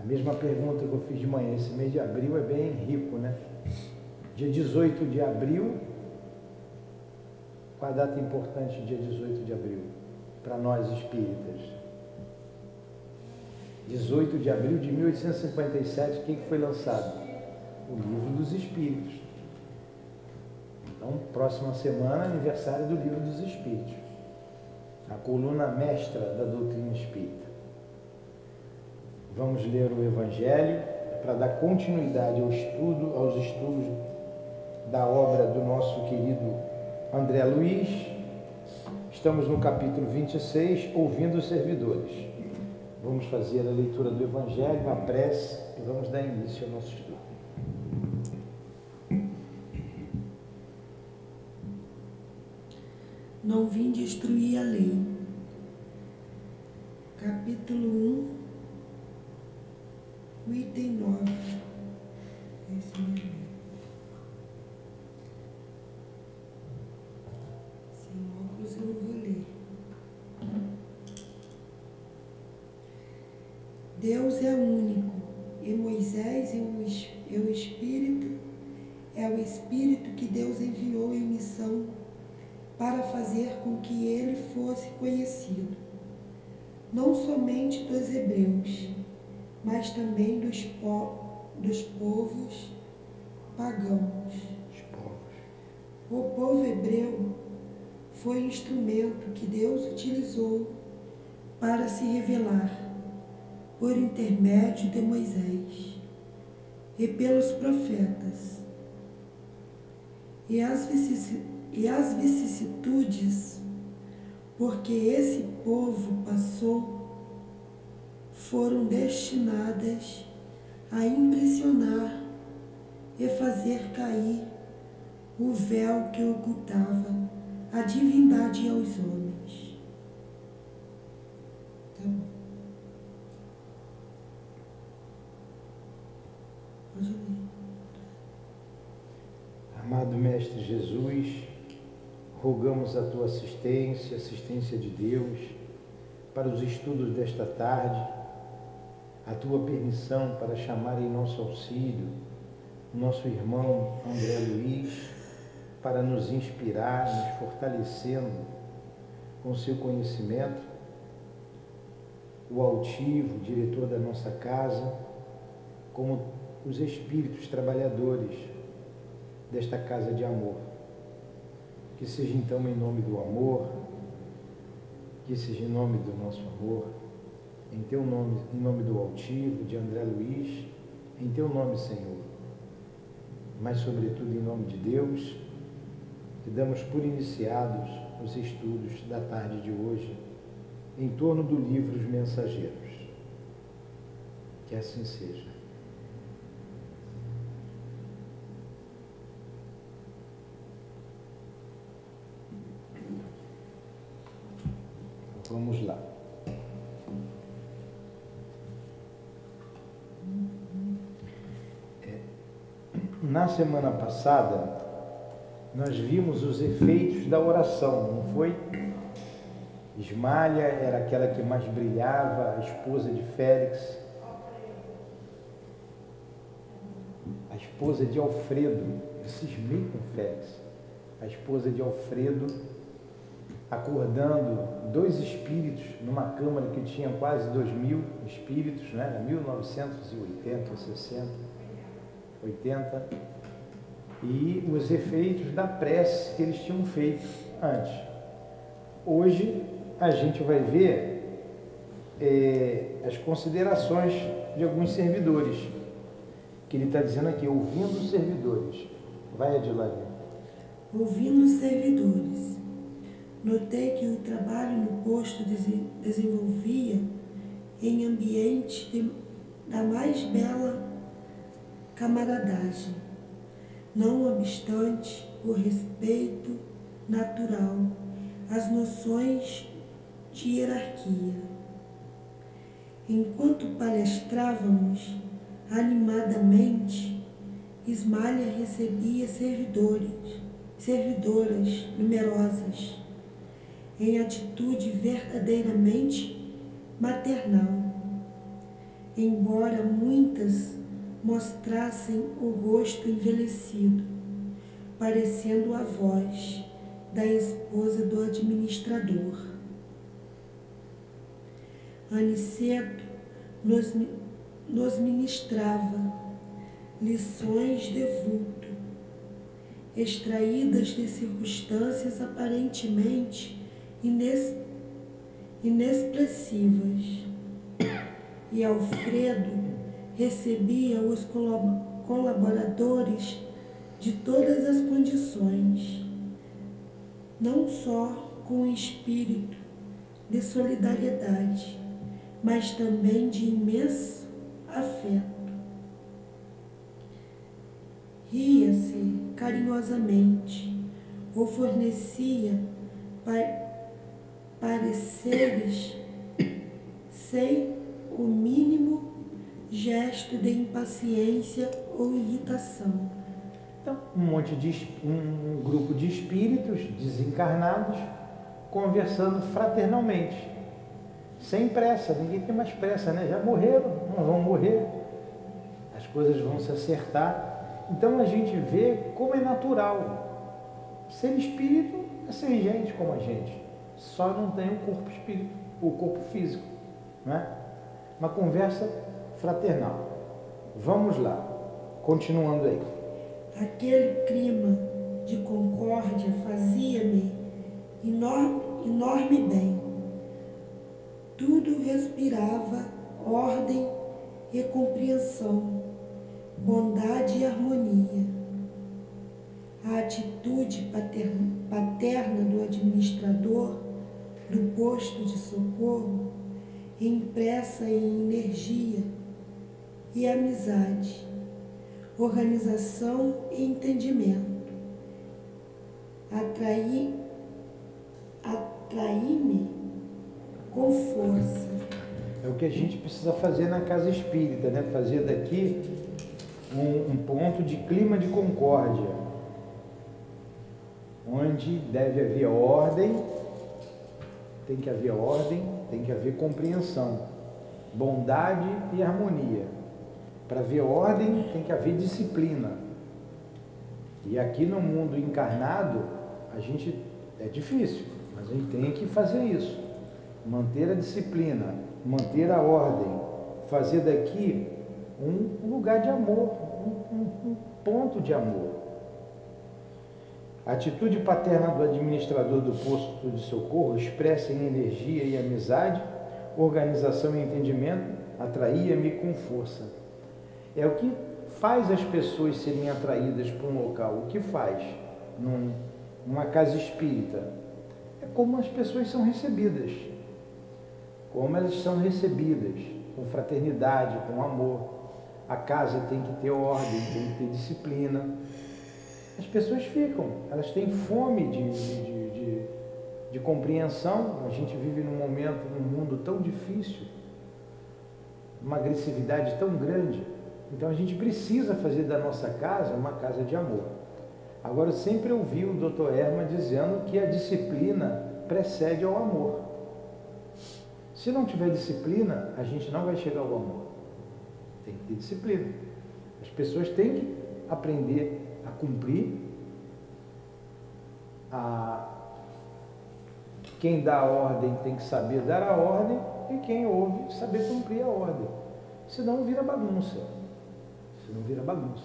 A mesma pergunta que eu fiz de manhã, esse mês de abril é bem rico, né? Dia 18 de abril, qual a data importante, dia 18 de abril, para nós espíritas? 18 de abril de 1857, o que foi lançado? O Livro dos Espíritos. Então, próxima semana, aniversário do Livro dos Espíritos. A coluna mestra da doutrina espírita. Vamos ler o Evangelho para dar continuidade ao estudo, aos estudos da obra do nosso querido André Luiz. Estamos no capítulo 26, ouvindo os servidores. Vamos fazer a leitura do Evangelho, a prece e vamos dar início ao nosso estudo. Não vim destruir a lei. Capítulo 1, o item 9. Esse mesmo. Sem óculos eu não vou ler. Deus é único e Moisés é é o Espírito, é o Espírito que Deus enviou em missão para fazer com que ele fosse conhecido, não somente dos hebreus, mas também dos, po dos povos pagãos. O povo hebreu foi instrumento que Deus utilizou para se revelar por intermédio de Moisés e pelos profetas. E as e as vicissitudes porque esse povo passou foram destinadas a impressionar e fazer cair o véu que ocultava a divindade aos homens. Tá. Amado Mestre Jesus, Rogamos a tua assistência, assistência de Deus, para os estudos desta tarde, a tua permissão para chamar em nosso auxílio nosso irmão André Luiz, para nos inspirar, nos fortalecendo com seu conhecimento, o altivo, diretor da nossa casa, como os espíritos trabalhadores desta casa de amor. Que seja então em nome do amor, que seja em nome do nosso amor, em teu nome, em nome do altivo, de André Luiz, em teu nome, Senhor. Mas sobretudo em nome de Deus, que damos por iniciados os estudos da tarde de hoje em torno do livro Os Mensageiros. Que assim seja. Vamos lá. Na semana passada, nós vimos os efeitos da oração, não foi? Ismalha era aquela que mais brilhava, a esposa de Félix. A esposa de Alfredo, eu cismei com Félix. A esposa de Alfredo acordando dois espíritos numa câmara que tinha quase dois mil espíritos, né? era 1980 ou 60, 80, e os efeitos da prece que eles tinham feito antes. Hoje a gente vai ver é, as considerações de alguns servidores, que ele está dizendo aqui, ouvindo os servidores. Vai, Adilaria. Ouvindo os servidores Notei que o trabalho no posto desenvolvia em ambiente de, da mais bela camaradagem, não obstante o respeito natural às noções de hierarquia. Enquanto palestrávamos animadamente, Ismalha recebia servidores, servidoras numerosas em atitude verdadeiramente maternal. embora muitas mostrassem o rosto envelhecido, parecendo a voz da esposa do administrador. Aniceto nos, nos ministrava lições de vulto, extraídas de circunstâncias aparentemente ines, inexpressivas. E Alfredo recebia os colaboradores de todas as condições, não só com espírito de solidariedade, mas também de imenso afeto. Ria-se carinhosamente ou fornecia pareceres sem o mínimo gesto de impaciência ou irritação. Então, um monte de um grupo de espíritos desencarnados conversando fraternalmente, sem pressa, ninguém tem mais pressa, né? Já morreram, não vão morrer, as coisas vão se acertar. Então a gente vê como é natural. Ser espírito é ser gente como a gente, só não tem o corpo espírito, o corpo físico, né? Uma conversa fraternal. Vamos lá, continuando aí. Aquele clima de concórdia fazia-me enorme, enorme bem. Tudo respirava ordem e compreensão, bondade e harmonia. A atitude paterna do administrador do posto de socorro, impressa em energia e amizade, organização e entendimento. Atrair atrair-me com força. É o que a gente precisa fazer na casa espírita, né? Fazer daqui um, um ponto de clima de concórdia, onde deve haver ordem, tem que haver ordem, tem que haver compreensão, bondade e harmonia. Para haver ordem, tem que haver disciplina. E aqui no mundo encarnado, a gente é difícil. Mas a gente tem que fazer isso. Manter a disciplina, manter a ordem, fazer daqui um lugar de amor, um, um, um ponto de amor. A atitude paterna do administrador do posto de socorro, expressa em energia e amizade, organização e entendimento, atraía-me com força. É o que faz as pessoas serem atraídas para um local. O que faz num, numa casa espírita? é como as pessoas são recebidas. Como elas são recebidas, com fraternidade, com amor. A casa tem que ter ordem, tem que ter disciplina. As pessoas ficam, elas têm fome de, de, de, de compreensão. A gente vive num momento, num mundo tão difícil, uma agressividade tão grande. Então a gente precisa fazer da nossa casa uma casa de amor. Agora, eu sempre ouvi o Dr. Herman dizendo que a disciplina precede ao amor. Se não tiver disciplina, a gente não vai chegar ao amor. Tem que ter disciplina. As pessoas têm que aprender a cumprir. A... Quem dá a ordem tem que saber dar a ordem e quem ouve saber cumprir a ordem. Senão vira bagunça. Senão vira bagunça.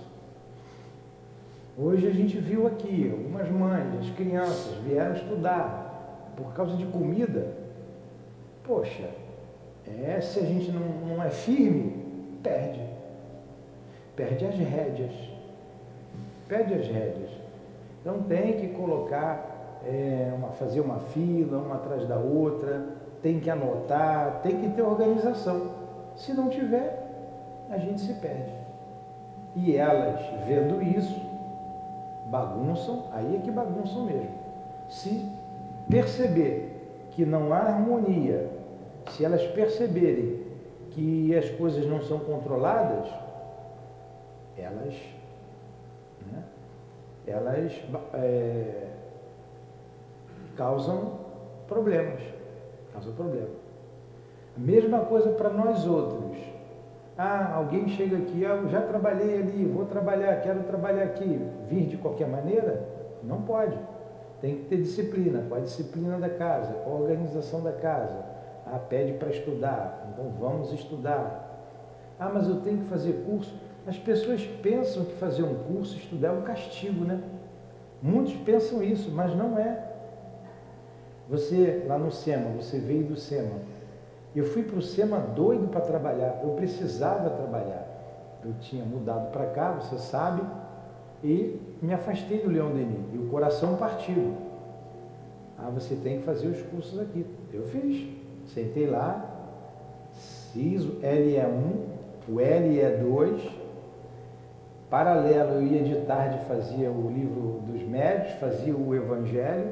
Hoje a gente viu aqui, algumas mães, as crianças vieram estudar por causa de comida. Poxa, é, se a gente não, não é firme, perde. Perde as rédeas. Perde as rédeas. Então tem que colocar, é, uma, fazer uma fila, uma atrás da outra, tem que anotar, tem que ter organização. Se não tiver, a gente se perde. E elas, vendo isso, bagunçam, aí é que bagunçam mesmo. Se perceber que não há harmonia, se elas perceberem que as coisas não são controladas, elas, né, elas é, causam problemas. Causam problema. A mesma coisa para nós outros. Ah, alguém chega aqui, ah, eu já trabalhei ali, vou trabalhar, quero trabalhar aqui. Vir de qualquer maneira? Não pode. Tem que ter disciplina, com a disciplina da casa, com a organização da casa. Ah, pede para estudar, então vamos estudar. Ah, mas eu tenho que fazer curso. As pessoas pensam que fazer um curso, estudar é um castigo, né? Muitos pensam isso, mas não é. Você, lá no SEMA, você veio do SEMA. Eu fui para o SEMA doido para trabalhar, eu precisava trabalhar. Eu tinha mudado para cá, você sabe, e me afastei do Leão Denis, e o coração partiu. Ah, você tem que fazer os cursos aqui. Eu fiz. Sentei lá, fiz o LE1, o LE2, paralelo eu ia de tarde, fazia o livro dos médios, fazia o evangelho,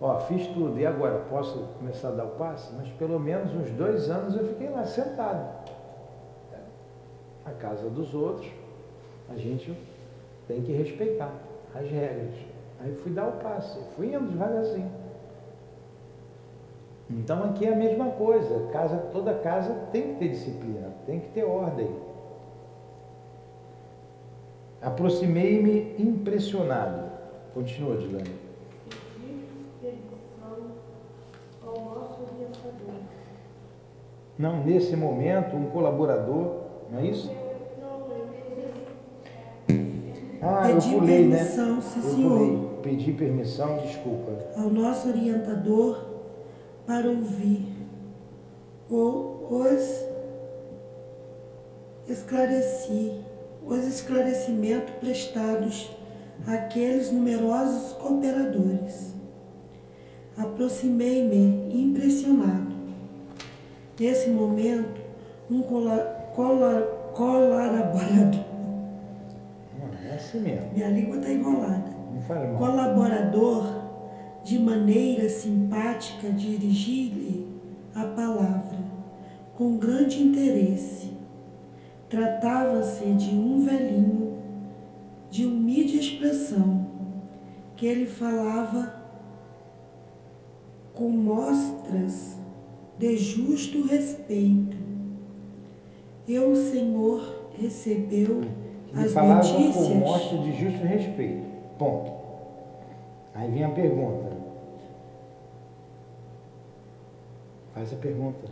ó, fiz tudo, e agora posso começar a dar o passe? Mas pelo menos uns dois anos eu fiquei lá sentado. A casa dos outros, a gente tem que respeitar as regras. Aí fui dar o passe, fui indo devagarzinho. Então aqui é a mesma coisa, casa, toda casa tem que ter disciplina, tem que ter ordem. Aproximei-me impressionado. Continua, Dilane. Não, nesse momento, um colaborador, não é isso? Ah, eu pulei, né? permissão, sim, eu senhor. pulei. Pedi permissão, desculpa. Ao nosso orientador para ouvir ou os esclareci, os esclarecimentos prestados àqueles numerosos cooperadores. Aproximei-me impressionado. Nesse momento, um cola, cola, colaborador, é assim mesmo. minha língua está enrolada. Não fala mal. colaborador, de maneira simpática, dirigi-lhe a palavra, com grande interesse. Tratava-se de um velhinho, de humilde expressão, que ele falava com mostras de justo respeito. E o Senhor recebeu Ele as falava com notícias. mostra de justo respeito. Ponto. Aí vem a pergunta. Faz a pergunta.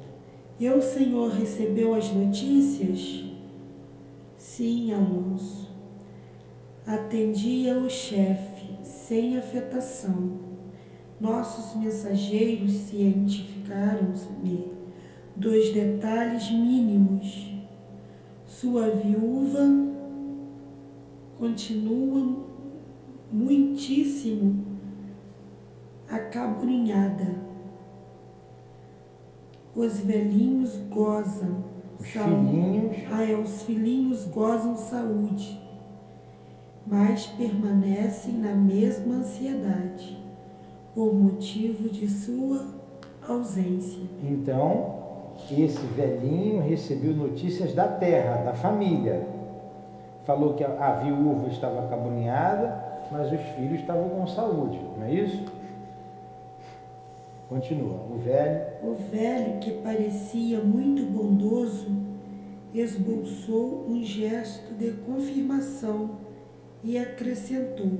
E o senhor recebeu as notícias? Sim, Alonso. Atendia o chefe, sem afetação. Nossos mensageiros cientificaram-me dos detalhes mínimos. Sua viúva continua muitíssimo acabrunhada. Os velhinhos gozam. Os saúde. filhinhos, Ah, é, os filhinhos gozam saúde, mas permanecem na mesma ansiedade, por motivo de sua ausência. então, esse velhinho recebeu notícias da terra, da família. Falou que a, viúva estava acabrunhada, mas os filhos estavam com saúde, não é isso? Continua. O velho O velho, que parecia muito bondoso, esboçou um gesto de confirmação e acrescentou: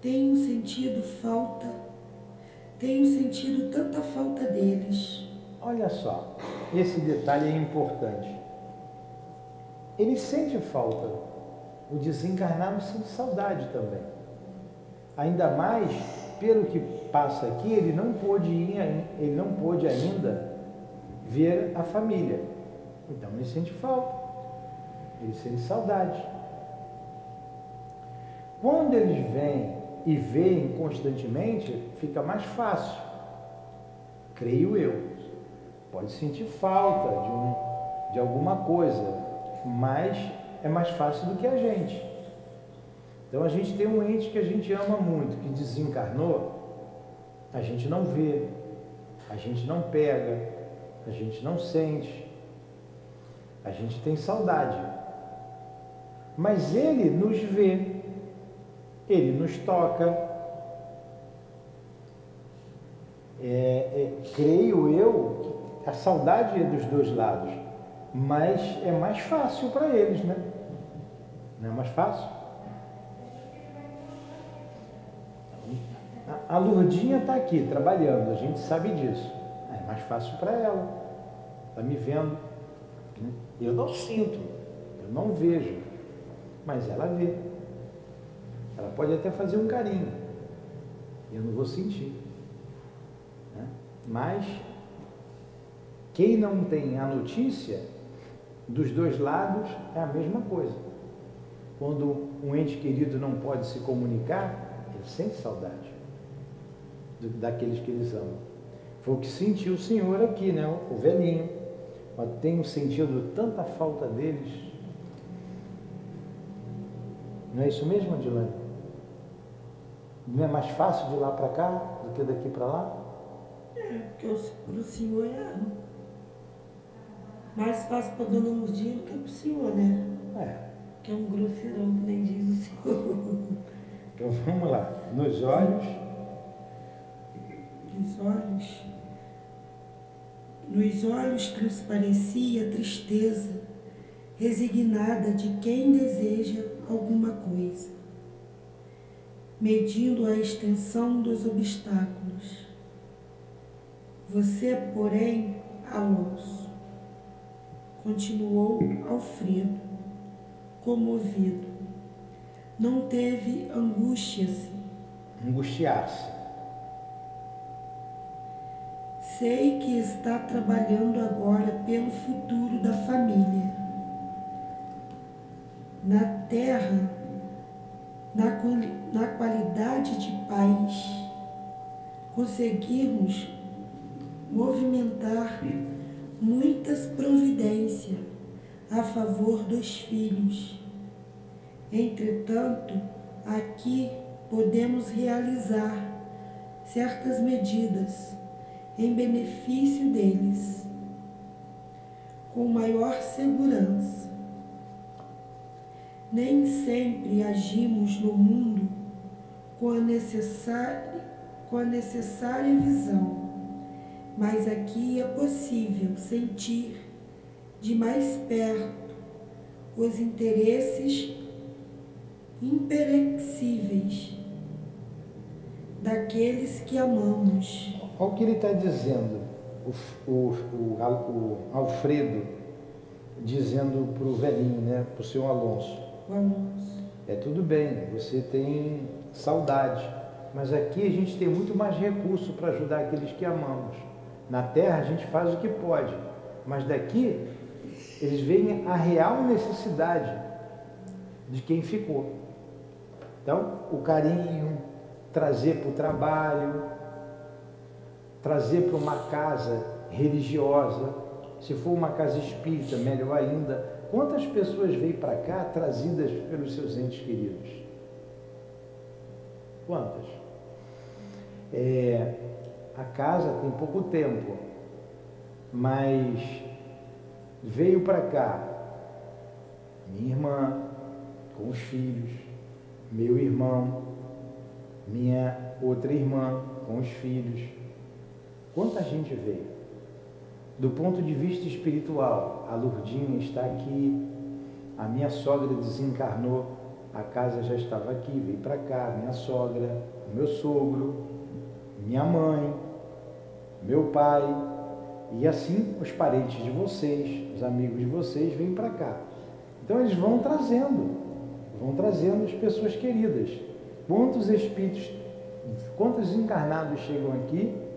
Tenho sentido falta, tenho sentido tanta falta deles. Olha só, esse detalhe é importante. Ele sente falta. O desencarnado sente saudade também. Ainda mais pelo que passa aqui, ele não pôde ir, ele não pôde ainda ver a família. Então ele sente falta. Ele sente saudade. Quando eles vêm e veem constantemente, fica mais fácil. Creio eu. Pode sentir falta de, um, de alguma coisa, mas é mais fácil do que a gente. Então a gente tem um ente que a gente ama muito, que desencarnou, a gente não vê, a gente não pega, a gente não sente, a gente tem saudade. Mas ele nos vê, ele nos toca. É, é, creio eu a saudade é dos dois lados. mas é mais fácil para eles, né? Não é mais fácil? A Lurdinha está aqui trabalhando, a gente sabe disso. É mais fácil para ela. Está me vendo. Eu não sinto, eu não vejo, mas ela vê. Ela pode até fazer um carinho. Eu não vou sentir. Né? Mas quem não tem a notícia, dos dois lados é a mesma coisa. Quando um ente querido não pode se comunicar, ele sente saudade daqueles que eles amam. Foi o que sentiu o Senhor aqui, né? O velhinho. Mas tenho sentido tanta falta deles. Não é isso mesmo, Adilane? Não é mais fácil de lá para cá do que daqui para lá? É, porque o, o Senhor é mais fácil para Dona Lurdinha do que para o Senhor, né? É. Que é um grosseirão, que nem diz o Senhor. Então vamos lá. Nos olhos. Nos olhos. Nos olhos transparecia a tristeza resignada de quem deseja alguma coisa, medindo a extensão dos obstáculos. Você, porém, Alonso, continuou Alfredo, comovido. Não teve angústia-se. Angustiar-se. Sei que está trabalhando agora pelo futuro da família. Na terra, na, na qualidade de pais, conseguirmos movimentar muitas providências a favor dos filhos. Entretanto, aqui podemos realizar certas medidas em benefício deles, com maior segurança. Nem sempre agimos no mundo com a necessária, com a necessária visão mas aqui é possível sentir de mais perto os interesses imperexíveis daqueles que amamos. Olha o que ele está dizendo, o, o, o, o, Alfredo, dizendo para o velhinho, né, para o seu Alonso. É tudo bem, você tem saudade, mas aqui a gente tem muito mais recurso para ajudar aqueles que amamos. Na terra a gente faz o que pode, mas daqui eles veem a real necessidade de quem ficou. Então, o carinho, trazer para o trabalho, trazer para uma casa religiosa, se for uma casa espírita, melhor ainda. Quantas pessoas veio para cá trazidas pelos seus entes queridos? Quantas? É, a casa tem pouco tempo, mas veio para cá minha irmã com os filhos, meu irmão, minha outra irmã com os filhos. Quanta gente veio? Do ponto de vista espiritual, a Lurdinha está aqui, a minha sogra desencarnou, a casa já estava aqui, veio para cá, minha sogra, meu sogro, minha mãe, meu pai, e assim os parentes de vocês, os amigos de vocês vêm para cá. Então eles vão trazendo, vão trazendo as pessoas queridas. Quantos espíritos, quantos encarnados chegam aqui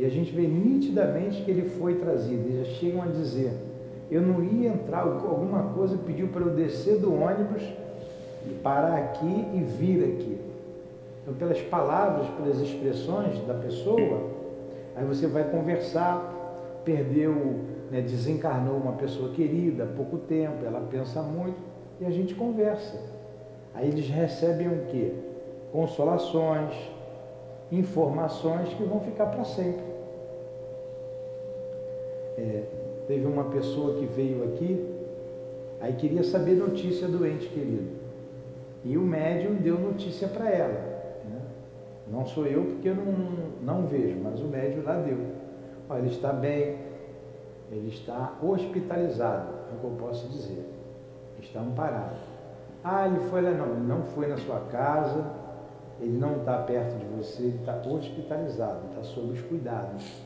e a gente vê nitidamente que ele foi trazido. Eles já chegam a dizer: eu não ia entrar, alguma coisa pediu para eu descer do ônibus, parar aqui e vir aqui. Então, pelas palavras, pelas expressões da pessoa, Aí você vai conversar, perdeu, né, desencarnou uma pessoa querida há pouco tempo, ela pensa muito e a gente conversa. Aí eles recebem o quê? Consolações, informações que vão ficar para sempre. É, teve uma pessoa que veio aqui, aí queria saber notícia do ente querido. E o médium deu notícia para ela. Não sou eu porque eu não, não vejo, mas o médium lá deu. Olha, ele está bem, Ele está hospitalizado, é o que eu posso dizer. Está amparado. Ah, ele foi lá, não, ele não foi na sua casa, ele não está perto de você, ele está hospitalizado, está sob os cuidados.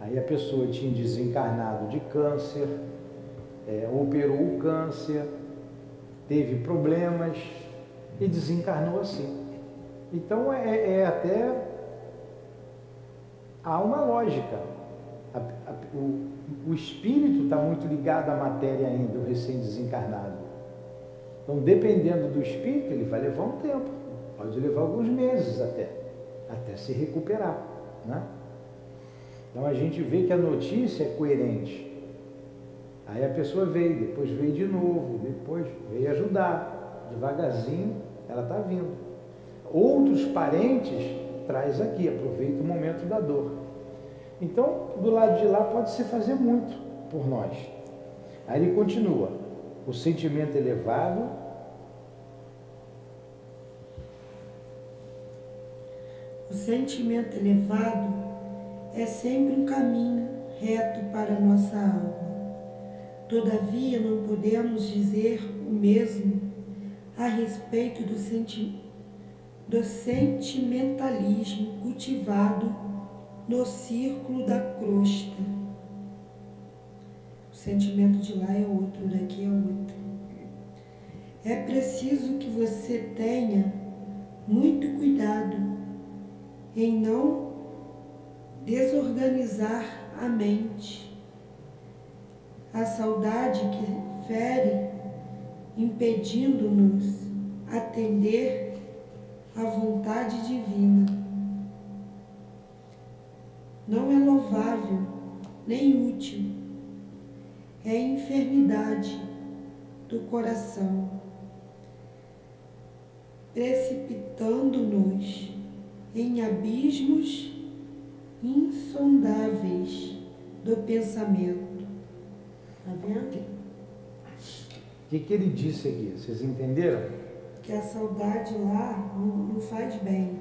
Aí a pessoa tinha desencarnado de câncer, é, operou o câncer, teve problemas e desencarnou assim. Então é, é até. Há uma lógica. A, a, o, o espírito está muito ligado à matéria ainda, o recém-desencarnado. Então, dependendo do espírito, ele vai levar um tempo, pode levar alguns meses até, até se recuperar. Né? Então a gente vê que a notícia é coerente. Aí a pessoa veio, depois veio de novo, depois veio ajudar. Devagarzinho ela está vindo. Outros parentes traz aqui, aproveita o momento da dor. Então, do lado de lá pode se fazer muito por nós. Aí ele continua: o sentimento elevado. O sentimento elevado é sempre um caminho reto para nossa alma. Todavia, não podemos dizer o mesmo a respeito do, senti do sentimentalismo cultivado no círculo da crosta. O sentimento de lá é outro, daqui é outro. É preciso que você tenha muito cuidado em não desorganizar a mente. A saudade que fere, impedindo-nos atender à vontade divina. Não é louvável nem útil. É enfermidade do coração, precipitando-nos em abismos insondáveis do pensamento. Está vendo? O que, que ele disse aqui? Vocês entenderam? Que a saudade lá não, não faz bem.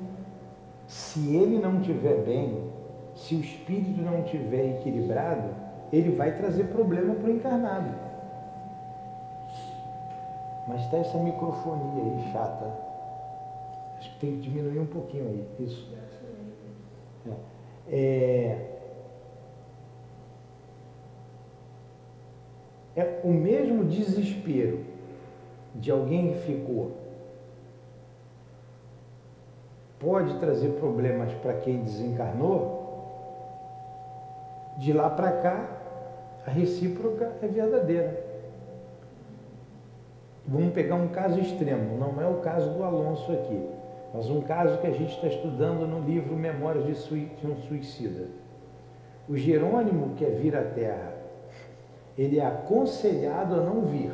Se ele não estiver bem, se o espírito não estiver equilibrado, ele vai trazer problema para o encarnado. Mas está essa microfonia aí chata. Acho que tem que diminuir um pouquinho aí. Isso. É é, é o mesmo desespero de alguém que ficou pode trazer problemas para quem desencarnou, de lá para cá a recíproca é verdadeira. Vamos pegar um caso extremo, não é o caso do Alonso aqui. Mas um caso que a gente está estudando no livro Memórias de um Suicida. O Jerônimo quer vir à Terra. Ele é aconselhado a não vir,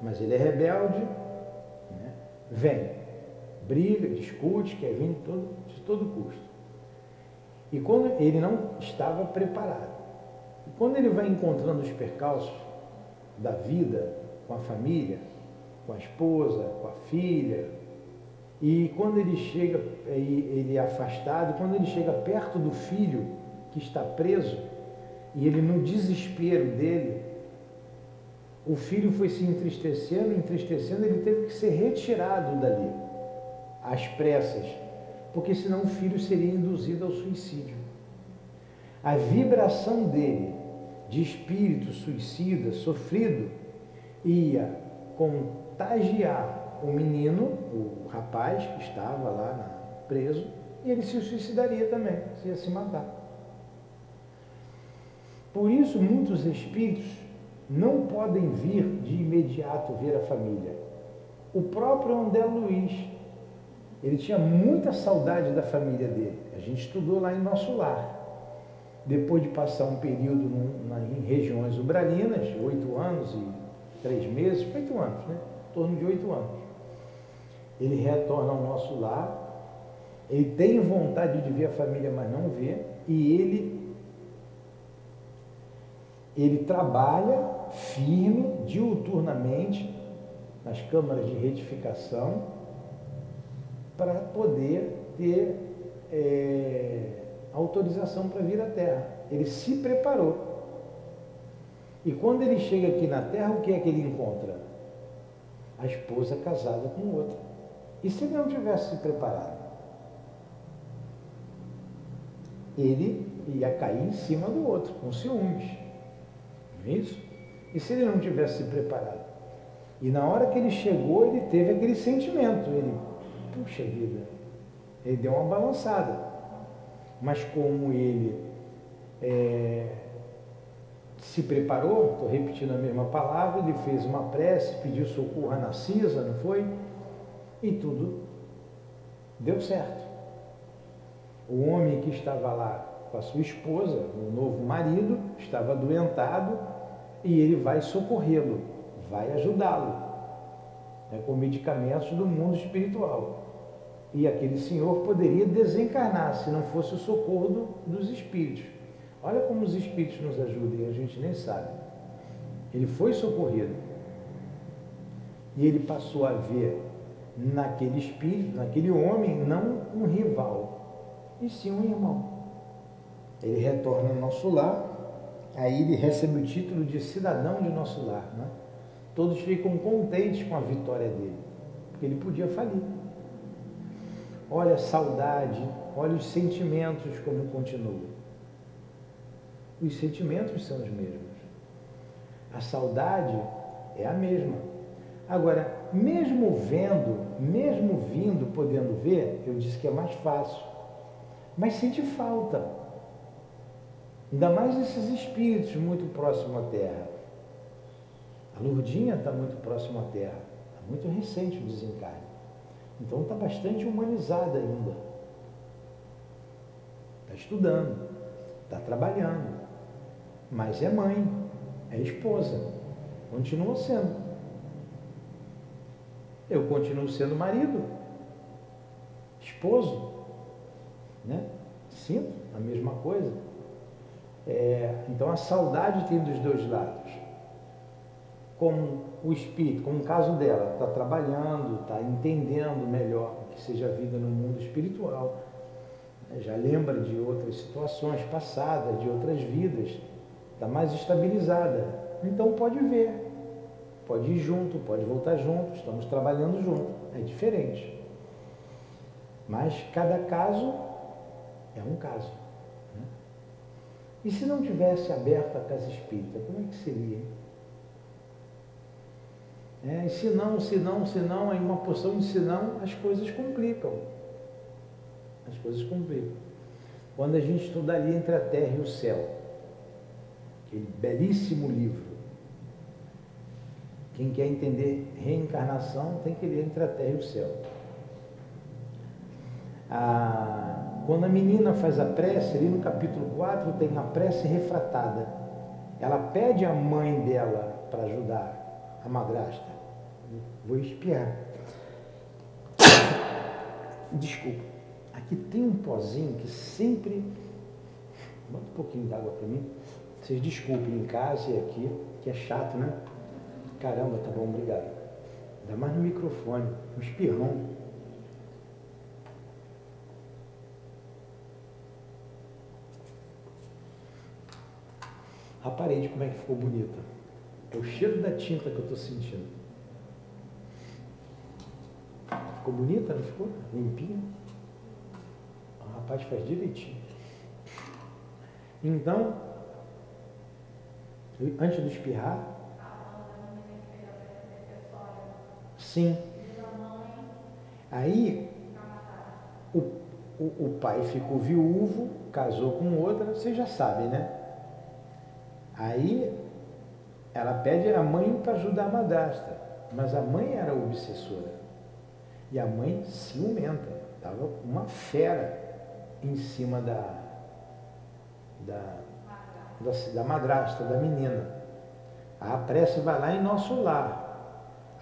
mas ele é rebelde, né? vem, briga, discute, quer vir de todo, de todo custo. E quando ele não estava preparado. E quando ele vai encontrando os percalços da vida com a família, com a esposa, com a filha, e quando ele chega, ele é afastado, quando ele chega perto do filho que está preso, e ele no desespero dele, o filho foi se entristecendo, entristecendo, ele teve que ser retirado dali, às pressas, porque senão o filho seria induzido ao suicídio. A vibração dele, de espírito suicida, sofrido, ia contagiar o menino, o rapaz que estava lá na, preso, e ele se suicidaria também, se ia se matar. Por isso, muitos espíritos não podem vir de imediato ver a família. O próprio André Luiz, ele tinha muita saudade da família dele. A gente estudou lá em nosso lar. Depois de passar um período em regiões ubralinas, oito anos e três meses, oito anos, né? Em torno de oito anos ele retorna ao nosso lar, ele tem vontade de ver a família, mas não vê, e ele ele trabalha firme, diuturnamente, nas câmaras de retificação, para poder ter é, autorização para vir à Terra. Ele se preparou. E quando ele chega aqui na terra, o que é que ele encontra? A esposa casada com outra. E se ele não tivesse se preparado? Ele ia cair em cima do outro, com ciúmes. Não é isso? E se ele não tivesse se preparado? E na hora que ele chegou, ele teve aquele sentimento. Ele, puxa vida, ele deu uma balançada. Mas como ele é, se preparou, estou repetindo a mesma palavra, ele fez uma prece, pediu socorro a Narcisa, não foi? E tudo deu certo. O homem que estava lá com a sua esposa, o novo marido, estava adoentado e ele vai socorrê-lo, vai ajudá-lo né, com medicamentos do mundo espiritual. E aquele senhor poderia desencarnar se não fosse o socorro do, dos espíritos. Olha como os espíritos nos ajudam e a gente nem sabe. Ele foi socorrido. E ele passou a ver naquele espírito, naquele homem, não um rival, e sim um irmão. Ele retorna ao nosso lar, aí ele recebe o título de cidadão de nosso lar. Né? Todos ficam contentes com a vitória dele, porque ele podia falir. Olha a saudade, olha os sentimentos como continuam os sentimentos são os mesmos. A saudade é a mesma. Agora, mesmo vendo, mesmo vindo, podendo ver, eu disse que é mais fácil. Mas sente falta. Ainda mais esses espíritos muito próximos à Terra. A Lourdinha está muito próxima à Terra. É muito recente o desencarne. Então está bastante humanizada ainda. Está estudando, está trabalhando mas é mãe, é esposa, continua sendo. Eu continuo sendo marido, esposo, né? Sinto a mesma coisa. É, então a saudade tem dos dois lados. Como o espírito, como o caso dela, está trabalhando, está entendendo melhor o que seja a vida no mundo espiritual, né? já lembra de outras situações passadas, de outras vidas, está mais estabilizada. Então pode ver, pode ir junto, pode voltar junto, estamos trabalhando junto. É diferente. Mas cada caso é um caso. Né? E se não tivesse aberto a casa espírita, como é que seria? É, e se não, se não, se não, aí uma porção de se não, as coisas complicam. As coisas complicam. Quando a gente estuda ali entre a terra e o céu, aquele belíssimo livro. Quem quer entender reencarnação tem que ler Entre a Terra e o Céu. Ah, quando a menina faz a prece, ali no capítulo 4 tem a prece refratada. Ela pede a mãe dela para ajudar a madrasta. Vou espiar. Desculpa. Aqui tem um pozinho que sempre. Bota um pouquinho d'água para mim. Vocês desculpem em casa e aqui, que é chato, né? Caramba, tá bom, obrigado. Ainda mais no microfone, um espirrão. A parede, como é que ficou bonita. É o cheiro da tinta que eu estou sentindo. Ficou bonita, não ficou? Limpinha? O rapaz faz direitinho. Então, antes de espirrar? Sim. Aí o, o, o pai ficou viúvo, casou com outra, você já sabe, né? Aí ela pede a mãe para ajudar a madrasta, mas a mãe era obsessora. E a mãe ciumenta, estava uma fera em cima da, da, da, da madrasta, da menina. A prece vai lá em nosso lar.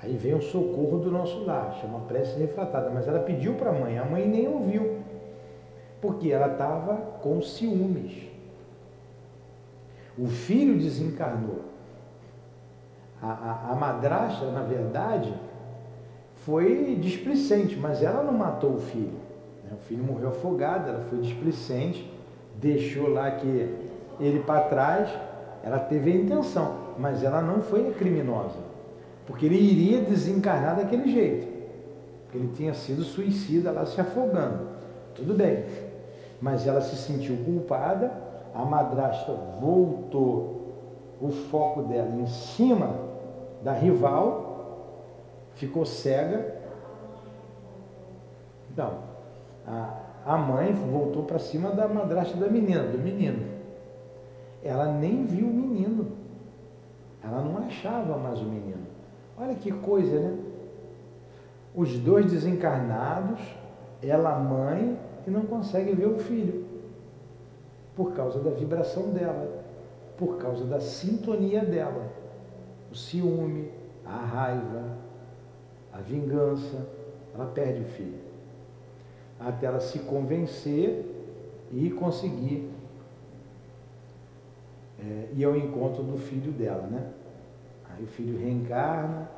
Aí vem o socorro do nosso lar, chama prece refratada. Mas ela pediu para a mãe, a mãe nem ouviu, porque ela estava com ciúmes. O filho desencarnou. A, a, a madrasta, na verdade, foi displicente, mas ela não matou o filho. Né? O filho morreu afogado, ela foi displicente, deixou lá que ele para trás, ela teve a intenção, mas ela não foi criminosa, porque ele iria desencarnar daquele jeito, porque ele tinha sido suicida lá se afogando. Tudo bem, mas ela se sentiu culpada, a madrasta voltou o foco dela em cima da rival, ficou cega. Então, a, a mãe voltou para cima da madrasta da menina, do menino. Ela nem viu o menino. Ela não achava mais o menino. Olha que coisa, né? Os dois desencarnados, ela mãe e não consegue ver o filho. Por causa da vibração dela, por causa da sintonia dela. O ciúme, a raiva, a vingança, ela perde o filho até ela se convencer e conseguir é, ir ao encontro do filho dela, né? Aí o filho reencarna,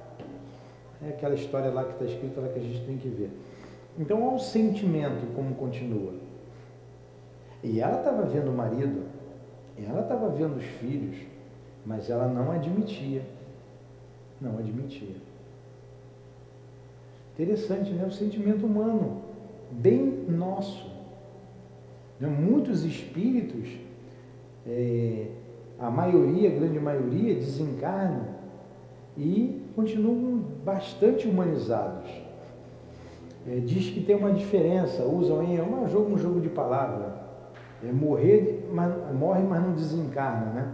é aquela história lá que está escrita lá que a gente tem que ver. Então olha o sentimento como continua. E ela estava vendo o marido, ela estava vendo os filhos, mas ela não admitia. Não admitia. Interessante, né? O sentimento humano bem nosso. Né? Muitos espíritos, é, a maioria, a grande maioria, desencarnam e continuam bastante humanizados. É, diz que tem uma diferença, usam aí, é um jogo, um jogo de palavra. É morrer, mas, morre, mas não desencarna, né?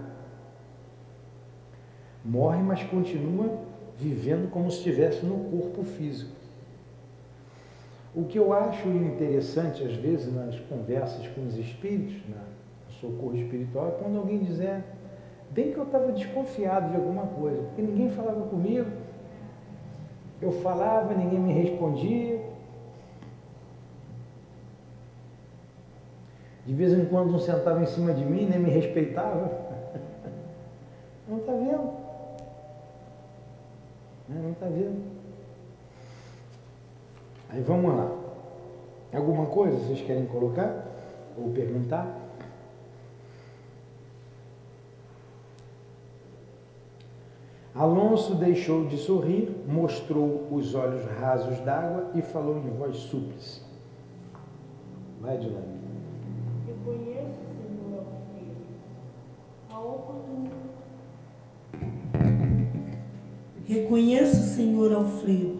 Morre, mas continua vivendo como se estivesse no corpo físico. O que eu acho interessante, às vezes, nas conversas com os espíritos, no socorro espiritual, é quando alguém dizer, bem que eu estava desconfiado de alguma coisa, porque ninguém falava comigo, eu falava, ninguém me respondia. De vez em quando um sentava em cima de mim, nem me respeitava. Não está vendo? Não está vendo? Aí vamos lá. Alguma coisa vocês querem colocar ou perguntar? Alonso deixou de sorrir, mostrou os olhos rasos d'água e falou em voz súplice. Vai, Dilane. Reconheço, Senhor Alfredo, a oportunidade. Reconheço, Senhor Alfredo,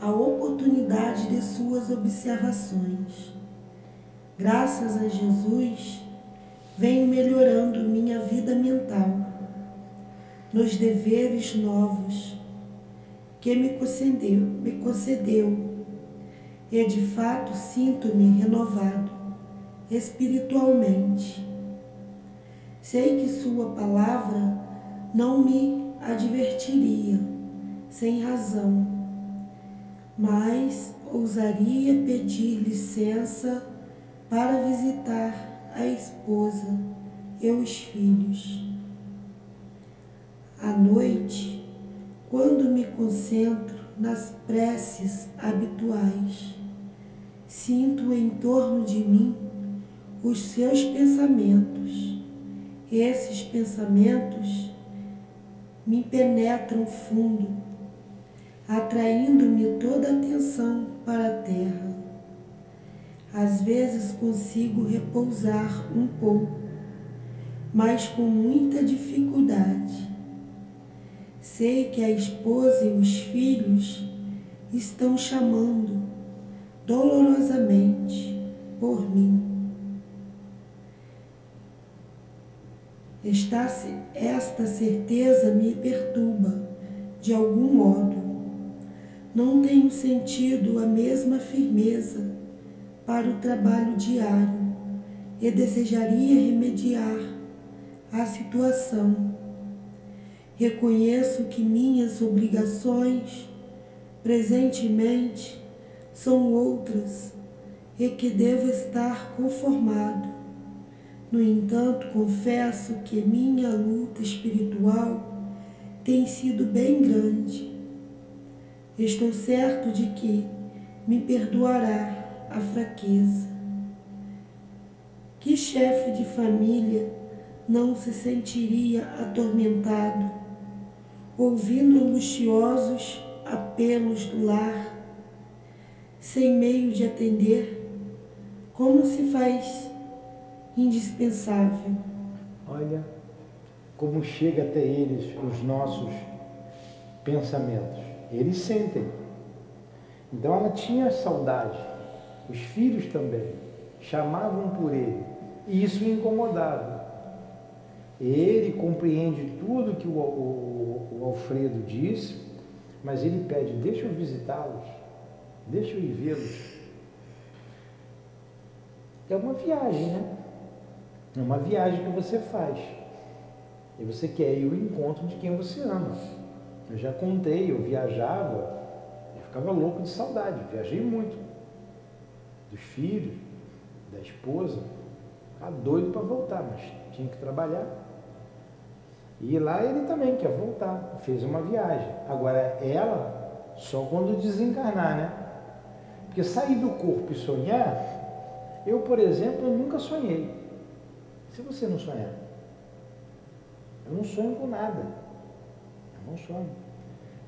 a oportunidade de suas observações. Graças a Jesus, venho melhorando minha vida mental, nos deveres novos que me concedeu, me concedeu, e de fato sinto-me renovado espiritualmente. Sei que Sua palavra não me advertiria sem razão mas ousaria pedir licença para visitar a esposa e os filhos. À noite, quando me concentro nas preces habituais, sinto em torno de mim os seus pensamentos. Esses pensamentos me penetram fundo atraindo-me toda a atenção para a terra. Às vezes consigo repousar um pouco, mas com muita dificuldade. Sei que a esposa e os filhos estão chamando dolorosamente por mim. Esta, esta certeza me perturba de algum modo não tenho sentido a mesma firmeza para o trabalho diário e desejaria remediar a situação. Reconheço que minhas obrigações presentemente são outras e que devo estar conformado. No entanto, confesso que minha luta espiritual tem sido bem grande Estou certo de que me perdoará a fraqueza. Que chefe de família não se sentiria atormentado, ouvindo luxuosos apelos do lar, sem meio de atender, como se faz indispensável. Olha como chega até eles os nossos pensamentos. Eles sentem. Então ela tinha saudade. Os filhos também chamavam por ele. E isso o incomodava. Ele compreende tudo que o, o, o Alfredo disse, mas ele pede, deixa eu visitá-los, deixa eu ir vê-los. É uma viagem, né? É uma viagem que você faz. E você quer ir ao encontro de quem você ama. Eu já contei, eu viajava, eu ficava louco de saudade, viajei muito. Dos filhos, da esposa, ficava doido para voltar, mas tinha que trabalhar. E lá ele também quer voltar, fez uma viagem. Agora ela, só quando desencarnar, né? Porque sair do corpo e sonhar, eu, por exemplo, nunca sonhei. Se você não sonhar, eu não sonho com nada. Eu não sonho.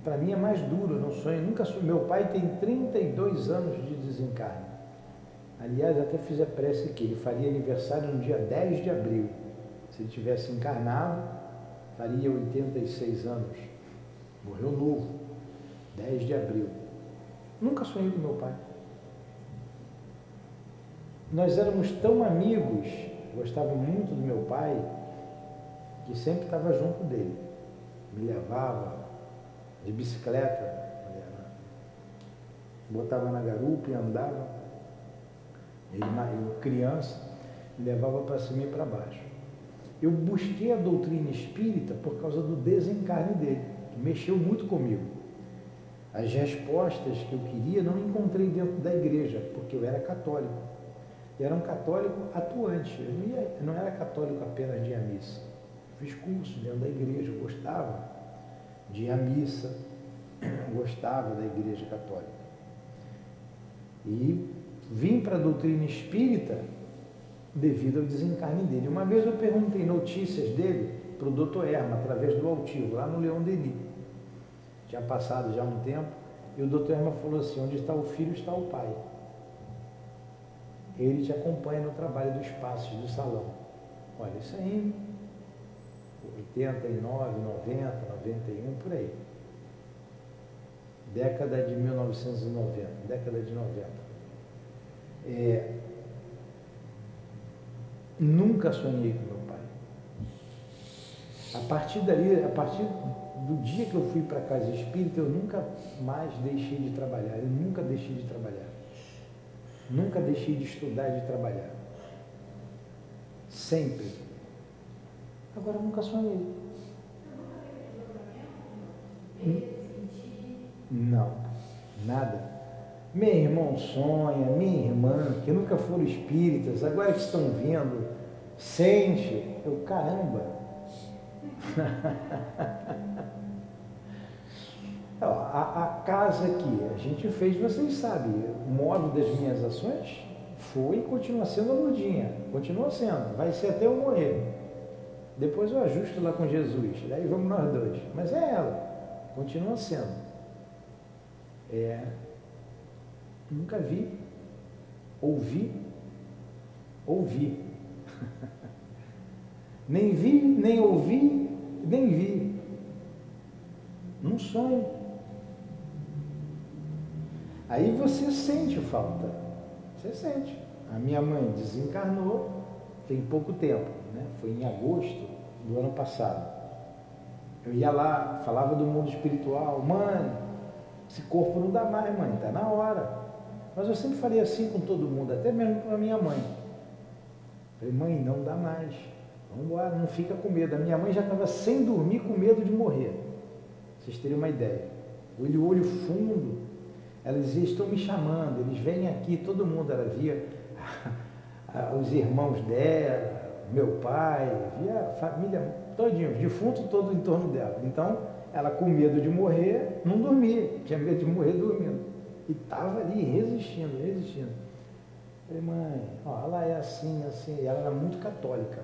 Para mim é mais duro, eu não sonho, nunca sonho. Meu pai tem 32 anos de desencarne. Aliás, até fiz a prece aqui, ele faria aniversário no dia 10 de abril. Se ele tivesse encarnado, faria 86 anos. Morreu novo, 10 de abril. Nunca sonhei com meu pai. Nós éramos tão amigos, gostava muito do meu pai, que sempre estava junto dele. Me levava de bicicleta, botava na garupa e andava. Ele, eu criança, me levava para cima e para baixo. Eu busquei a doutrina espírita por causa do desencarne dele, que mexeu muito comigo. As respostas que eu queria não encontrei dentro da igreja, porque eu era católico. Eu era um católico atuante, eu não, ia, eu não era católico apenas de ir à missa. Fiz curso dentro da igreja, eu gostava de ir à missa, eu gostava da igreja católica. E vim para a doutrina espírita devido ao desencarne dele. Uma vez eu perguntei notícias dele para o doutor Erma, através do Altivo, lá no Leão Denis. Tinha passado já um tempo, e o doutor Erma falou assim, onde está o filho está o pai. Ele te acompanha no trabalho dos passos do salão. Olha, isso aí, 89, 90, 91, por aí. Década de 1990, década de 90. É, Nunca sonhei com meu pai. A partir dali, a partir do dia que eu fui para a casa espírita, eu nunca mais deixei de trabalhar. Eu nunca deixei de trabalhar. Nunca deixei de estudar e de trabalhar. Sempre. Agora eu nunca sonhei. Não, nada. Meu irmão sonha, minha irmã, que nunca foram espíritas, agora que estão vendo, sente, eu caramba. a, a, casa que a gente fez, vocês sabem, o modo das minhas ações foi e continua sendo a Lurdinha, continua sendo, vai ser até eu morrer. Depois eu ajusto lá com Jesus, daí vamos nós dois. Mas é ela, continua sendo. É, Nunca vi. Ouvi. Ouvi. nem vi, nem ouvi, nem vi. Num sonho. Aí você sente falta. Você sente. A minha mãe desencarnou tem pouco tempo, né? foi em agosto do ano passado. Eu ia lá, falava do mundo espiritual, mãe, esse corpo não dá mais, mãe, está na hora. Mas eu sempre falei assim com todo mundo, até mesmo com a minha mãe. Falei, mãe, não dá mais. Vamos embora, não fica com medo. A minha mãe já estava sem dormir com medo de morrer. Vocês terem uma ideia. Olho, olho fundo. Ela dizia, estão me chamando, eles vêm aqui, todo mundo. Ela via os irmãos dela, meu pai, via a família todinho, defunto todo em torno dela. Então, ela com medo de morrer, não dormia, tinha medo de morrer dormindo. E estava ali resistindo, resistindo. Falei, mãe, ó, ela é assim, assim. E ela era muito católica.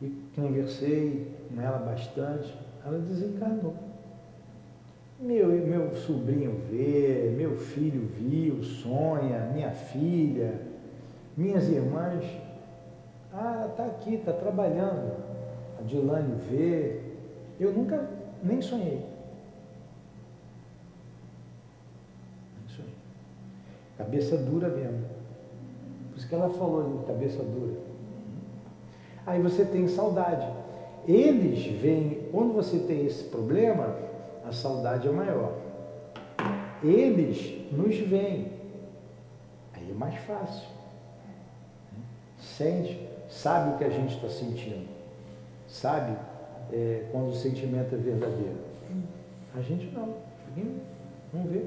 E conversei com ela bastante. Ela desencarnou. Meu, meu sobrinho vê, meu filho viu, sonha, minha filha, minhas irmãs. Ah, ela está aqui, está trabalhando. A Dilane vê. Eu nunca nem sonhei. Nem sonhei. Cabeça dura mesmo. Por isso que ela falou de cabeça dura. Aí você tem saudade. Eles veem, quando você tem esse problema, a saudade é maior. Eles nos veem. Aí é mais fácil. Sente, sabe o que a gente está sentindo. Sabe é, quando o sentimento é verdadeiro. A gente não. Não vê.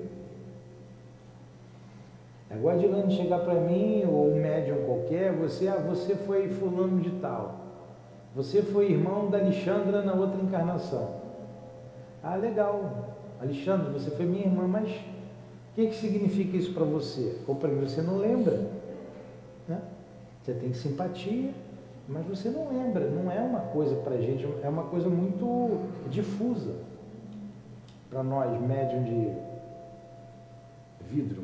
Agora de Dilane chegar para mim, ou um médium qualquer, você, ah, você foi fulano de tal. Você foi irmão da Alexandra na outra encarnação. Ah, legal. Alexandre, você foi minha irmã, mas o que, que significa isso para você? Ou para mim, você não lembra. Né? Você tem simpatia, mas você não lembra. Não é uma coisa para a gente, é uma coisa muito difusa para nós, médium de vidro,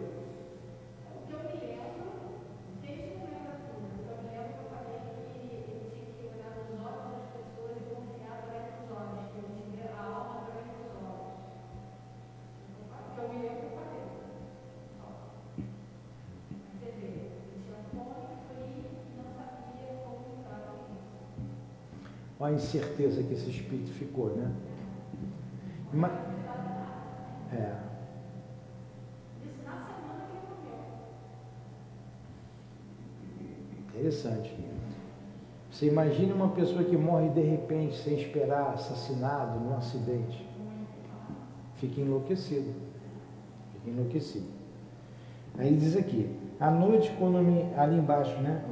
Olha a incerteza que esse espírito ficou, né? Mas, é. Interessante. Você imagina uma pessoa que morre de repente, sem esperar, assassinado num acidente. Fica enlouquecido. Fica enlouquecido. Aí ele diz aqui, à noite quando me. Ali embaixo, né?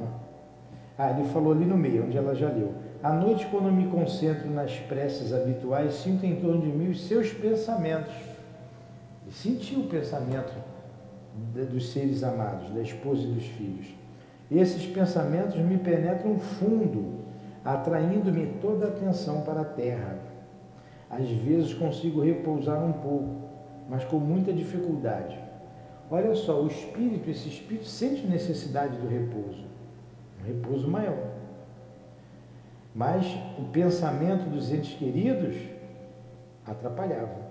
Ah, ele falou ali no meio, onde ela já leu. À noite, quando me concentro nas preces habituais, sinto em torno de mim os seus pensamentos. E senti o pensamento dos seres amados, da esposa e dos filhos. Esses pensamentos me penetram fundo, atraindo-me toda a atenção para a terra. Às vezes consigo repousar um pouco, mas com muita dificuldade. Olha só, o espírito, esse espírito sente necessidade do repouso, um repouso maior. Mas o pensamento dos entes queridos atrapalhava.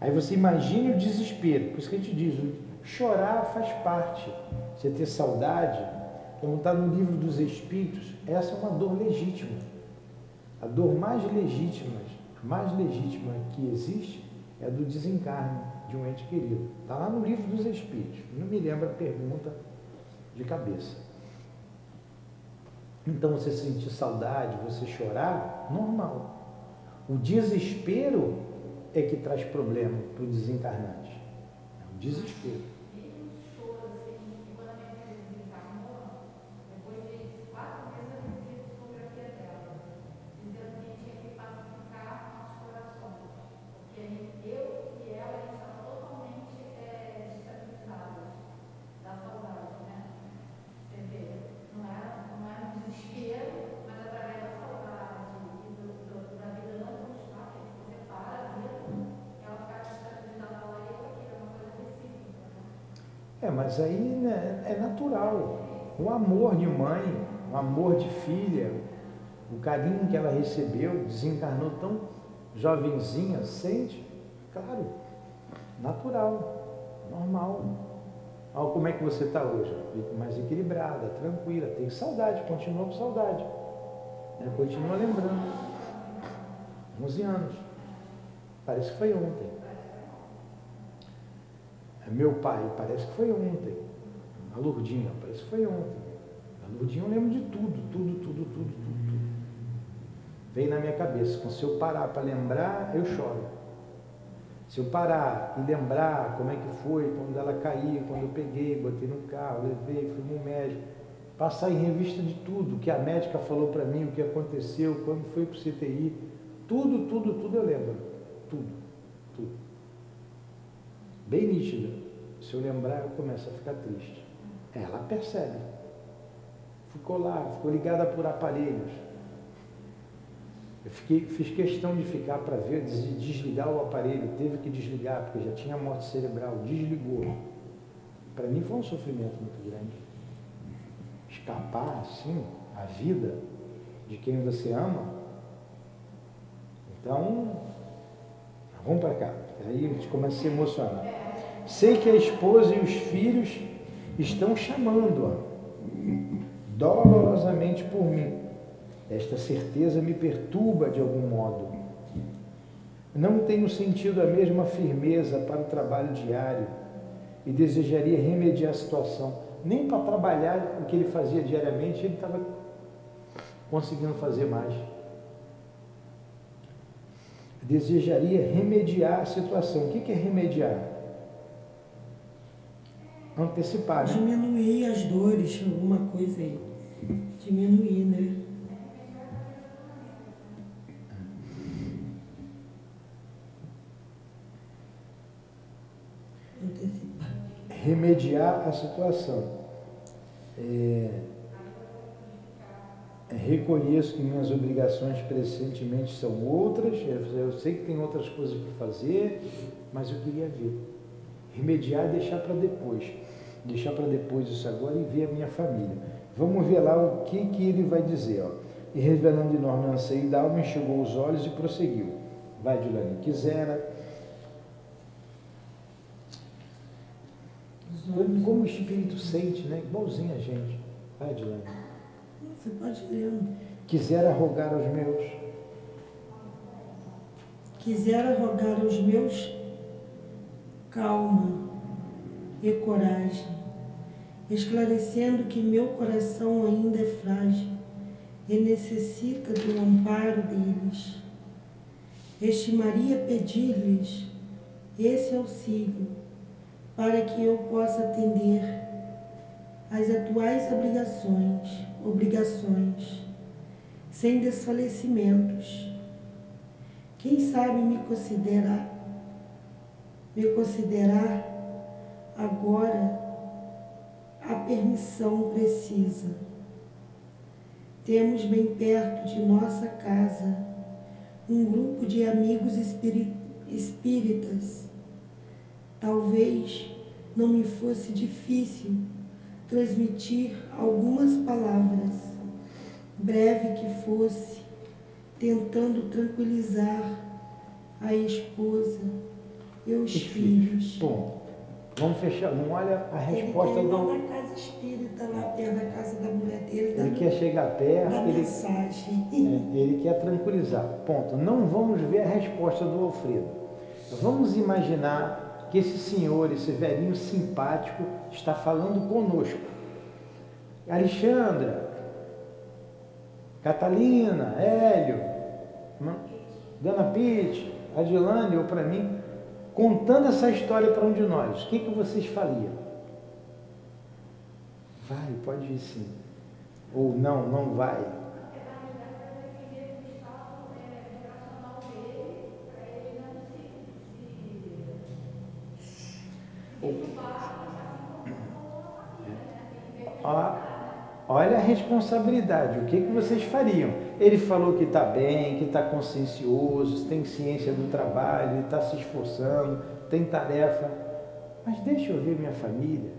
Aí você imagine o desespero, por isso que a gente diz, chorar faz parte você ter saudade, como está no livro dos Espíritos, essa é uma dor legítima. A dor mais legítima, mais legítima que existe é a do desencarne de um ente querido. Está lá no livro dos Espíritos. Não me lembro a pergunta de cabeça. Então você sentir saudade, você chorar, normal. O desespero é que traz problema para o desencarnante. É o desespero. Mas aí né, é natural. O amor de mãe, o amor de filha, o carinho que ela recebeu, desencarnou tão jovenzinha, sente, claro, natural, normal. Como é que você está hoje, mais equilibrada, tranquila, tem saudade, continua com saudade, né? continua lembrando. 11 anos, parece que foi ontem. É meu pai, parece que foi ontem. A Lourdinha, parece que foi ontem. A Lourdinha eu lembro de tudo, tudo, tudo, tudo, tudo, tudo. Veio na minha cabeça. Se eu parar para lembrar, eu choro. Se eu parar e lembrar como é que foi, quando ela caiu, quando eu peguei, botei no carro, levei, fui no médico, passar em revista de tudo, o que a médica falou para mim, o que aconteceu, quando foi para o CTI, tudo, tudo, tudo eu lembro. Tudo, tudo. Bem nítido. Se eu lembrar, eu começo a ficar triste. Ela percebe. Ficou lá, ficou ligada por aparelhos. Eu fiquei, fiz questão de ficar para ver, de desligar o aparelho, teve que desligar, porque já tinha morte cerebral, desligou. Para mim foi um sofrimento muito grande. Escapar assim, a vida de quem você ama. Então, vamos para cá. Aí a gente começa a se emocionar. Sei que a esposa e os filhos estão chamando-a dolorosamente por mim esta certeza me perturba de algum modo. Não tenho sentido a mesma firmeza para o trabalho diário e desejaria remediar a situação. Nem para trabalhar o que ele fazia diariamente, ele estava conseguindo fazer mais. Desejaria remediar a situação. O que é remediar? Antecipar. Né? Diminuir as dores, alguma coisa aí. Diminuir, né? remediar a situação. É, reconheço que minhas obrigações presentemente são outras, eu sei que tem outras coisas para fazer, mas eu queria ver. Remediar e deixar para depois. Deixar para depois isso agora e ver a minha família. Vamos ver lá o que, que ele vai dizer. Ó. E revelando enorme anseio da alma, enxugou os olhos e prosseguiu. Vai, Dilane. Quisera Como o Espírito sente, né? Igualzinho a gente. Vai, Adilane. Você pode ler. Quisera rogar aos meus. Quisera rogar aos meus calma e coragem, esclarecendo que meu coração ainda é frágil e necessita do amparo deles. Estimaria pedir-lhes esse auxílio para que eu possa atender às atuais obrigações, obrigações, sem desfalecimentos. Quem sabe me considerar, me considerar agora a permissão precisa. Temos bem perto de nossa casa um grupo de amigos espíritas Talvez não me fosse difícil transmitir algumas palavras, breve que fosse, tentando tranquilizar a esposa e os filhos. Bom, vamos fechar. Não olha a resposta ele do. Na casa espírita, lá perto da casa da mulher dele. Ele quer chegar perto. ele, mensagem. É, ele quer tranquilizar. Ponto. Não vamos ver a resposta do Alfredo. Vamos imaginar que esse senhor, esse velhinho simpático, está falando conosco. Alexandra, Catalina, Hélio, Dona Pete, Adilane ou para mim, contando essa história para um de nós, o que, que vocês fariam? Vai, pode ir sim. Ou não, não vai. Olha a responsabilidade, o que, que vocês fariam? Ele falou que está bem, que está consciencioso, tem ciência do trabalho, está se esforçando, tem tarefa. Mas deixa eu ver minha família.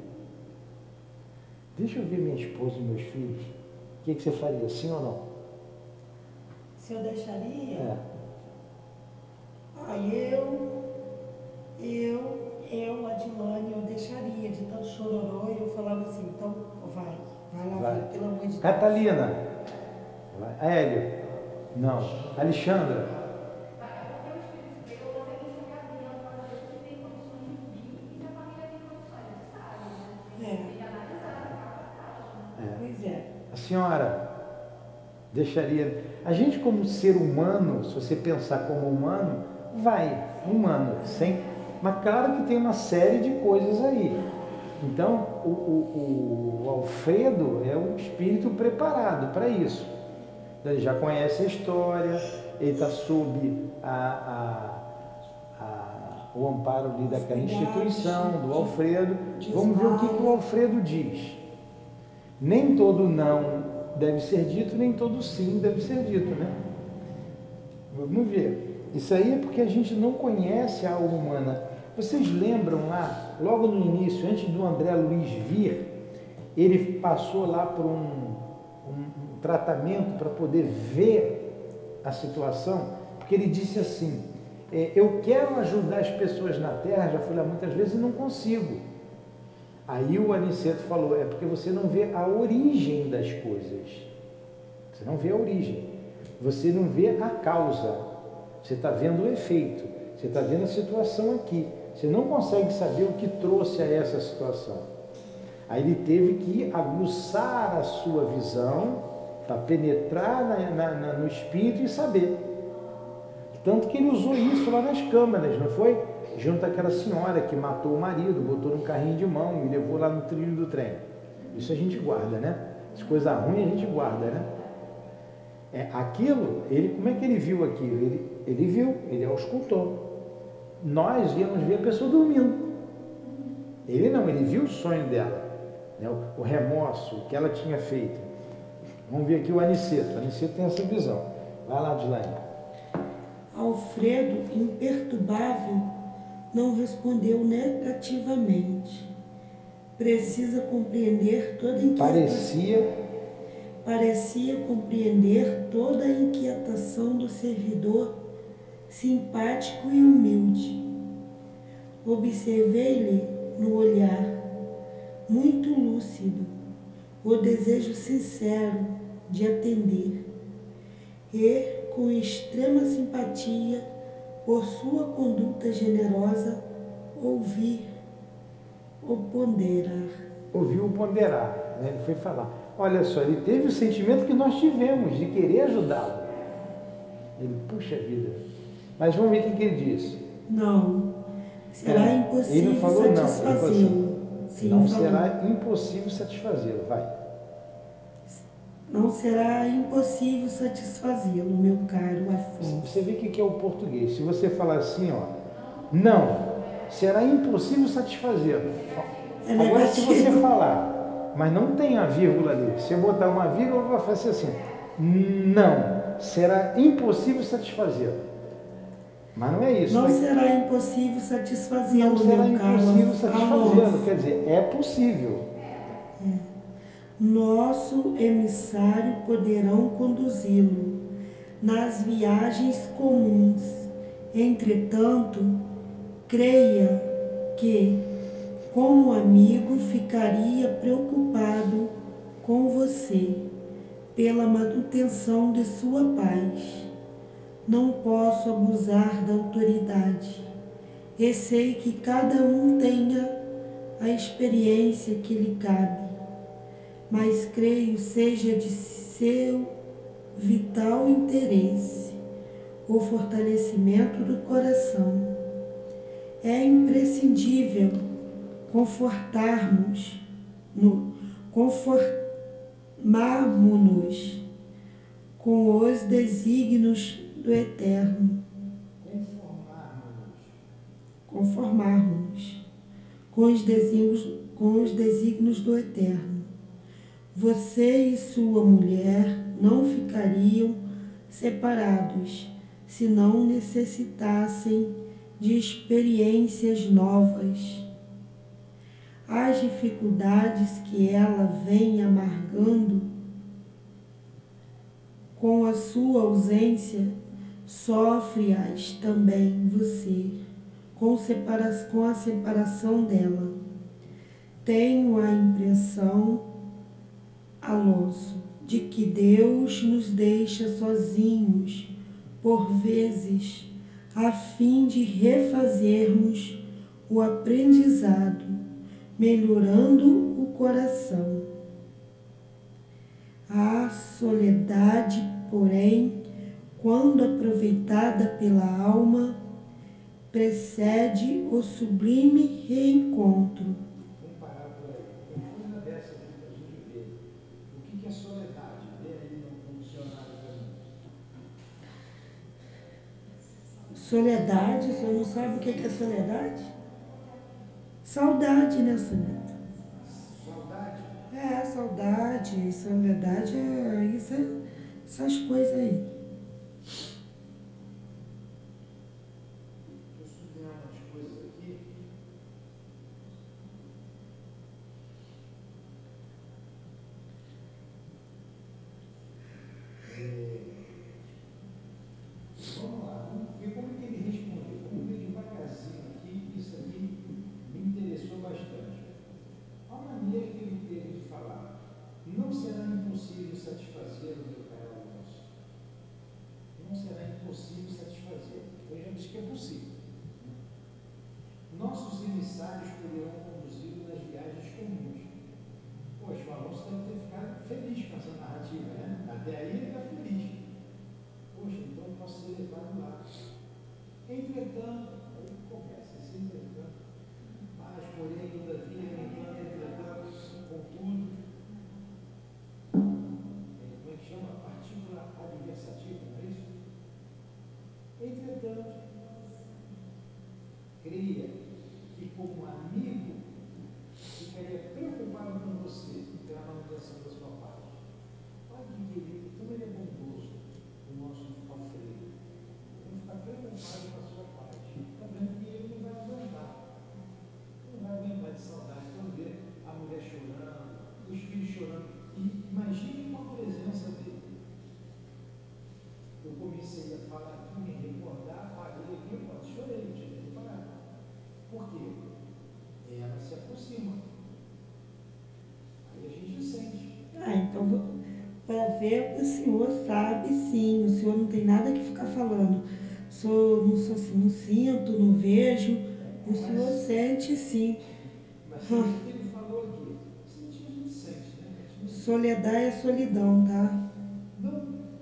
Deixa eu ver minha esposa e meus filhos. O que, que você faria, sim ou não? Se eu deixaria? É. Ah, eu, eu eu, Adilane, eu deixaria de tanto chororó e eu falava assim, então vai, vai lá, vai. pelo amor de Deus. Catalina, vai. Hélio, não. Alexandra. É. é. Pois é. A senhora deixaria. A gente, como ser humano, se você pensar como humano, vai humano, sem, mas claro que tem uma série de coisas aí. Então, o, o, o Alfredo é um espírito preparado para isso. Ele já conhece a história, ele está sob a, a, a, o amparo ali daquela instituição, do Alfredo. Vamos ver o que, que o Alfredo diz. Nem todo não deve ser dito, nem todo sim deve ser dito, né? Vamos ver. Isso aí é porque a gente não conhece a alma humana. Vocês lembram lá, logo no início, antes do André Luiz vir, ele passou lá por um, um, um tratamento para poder ver a situação, porque ele disse assim: é, Eu quero ajudar as pessoas na Terra, já fui lá muitas vezes e não consigo. Aí o Aniceto falou: É porque você não vê a origem das coisas. Você não vê a origem. Você não vê a causa. Você está vendo o efeito. Você está vendo a situação aqui. Você não consegue saber o que trouxe a essa situação. Aí ele teve que aguçar a sua visão para penetrar na, na, na, no espírito e saber. Tanto que ele usou isso lá nas câmaras, não foi? Junto àquela senhora que matou o marido, botou num carrinho de mão e levou lá no trilho do trem. Isso a gente guarda, né? As coisas ruins a gente guarda, né? É, aquilo, ele, como é que ele viu aquilo? Ele, ele viu, ele auscultou nós íamos ver a pessoa dormindo. Ele não, ele viu o sonho dela, né? o, o remorso que ela tinha feito. Vamos ver aqui o Aniceto. O Aniceto tem essa visão. Vai lá, Dilaine. Alfredo, imperturbável, não respondeu negativamente. Precisa compreender toda a inquietação. Parecia. Parecia compreender toda a inquietação do servidor simpático e humilde. Observei-lhe no olhar, muito lúcido, o desejo sincero de atender e, com extrema simpatia por sua conduta generosa, ouvir o ponderar. Ouviu o ponderar, né? ele foi falar. Olha só, ele teve o sentimento que nós tivemos de querer ajudá-lo. Ele, puxa vida, mas vamos ver o que ele diz. Não. Será é, impossível ele não falou satisfazê-lo. Não, não será impossível satisfazê-lo. Vai. Não será impossível satisfazê-lo, meu caro Afonso. Você vê o que é o português. Se você falar assim, ó, não, será impossível satisfazê-lo. É Agora, se você falar, mas não tem a vírgula ali, se eu botar uma vírgula, vai fazer assim, não, será impossível satisfazê-lo. Mas não é isso. Não será impossível satisfazê-lo. Não será impossível satisfazê-lo. Quer dizer, é possível. É. Nosso emissário poderão conduzi-lo nas viagens comuns. Entretanto, creia que, como amigo, ficaria preocupado com você pela manutenção de sua paz não posso abusar da autoridade. E sei que cada um tenha a experiência que lhe cabe, mas creio seja de seu vital interesse o fortalecimento do coração. É imprescindível confortarmos, no, conformarmos-nos com os desígnios do eterno. Conformarmos. com os desígnios, com os desígnios do eterno. Você e sua mulher não ficariam separados se não necessitassem de experiências novas. As dificuldades que ela vem amargando com a sua ausência sofre-as também você, com, com a separação dela. Tenho a impressão, Alonso, de que Deus nos deixa sozinhos, por vezes, a fim de refazermos o aprendizado, melhorando o coração. A soledade, porém, quando aproveitada pela alma, precede o sublime reencontro. É soledade? O senhor não sabe o que é soledade? Saudade, né, Suneta? Saudade? É, saudade, soledade, é, isso, é, essas coisas aí. Sabe sim, o senhor não tem nada que ficar falando. Sou, não, sou, não sinto, não vejo, o senhor sente sim. Mas ele falou aqui, sentir a gente sente, né? Soledade é solidão, tá? Não,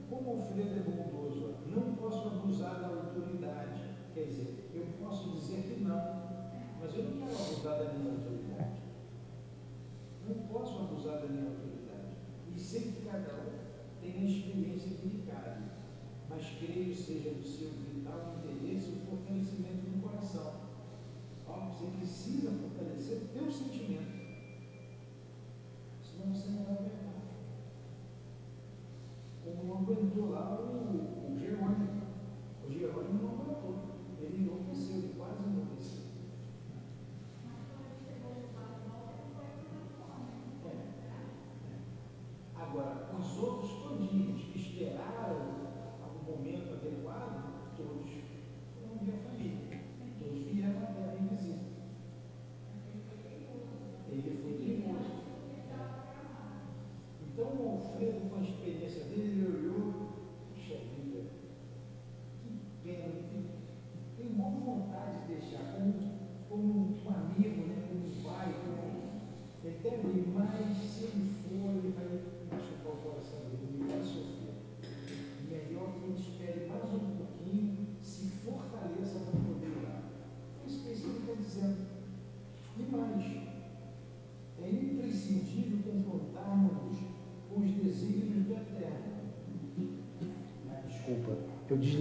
como Alfredo é bondoso, não posso abusar da autoridade. Quer dizer, eu posso dizer que não, mas eu não quero abusar da minha autoridade. Não posso abusar da minha autoridade. E sempre cada um a experiência delicada, mas creio seja do seu vital interesse o fortalecimento do coração. Ó, você precisa fortalecer o teu sentimento, senão você não vai aguentar. Como não aguentou lá o,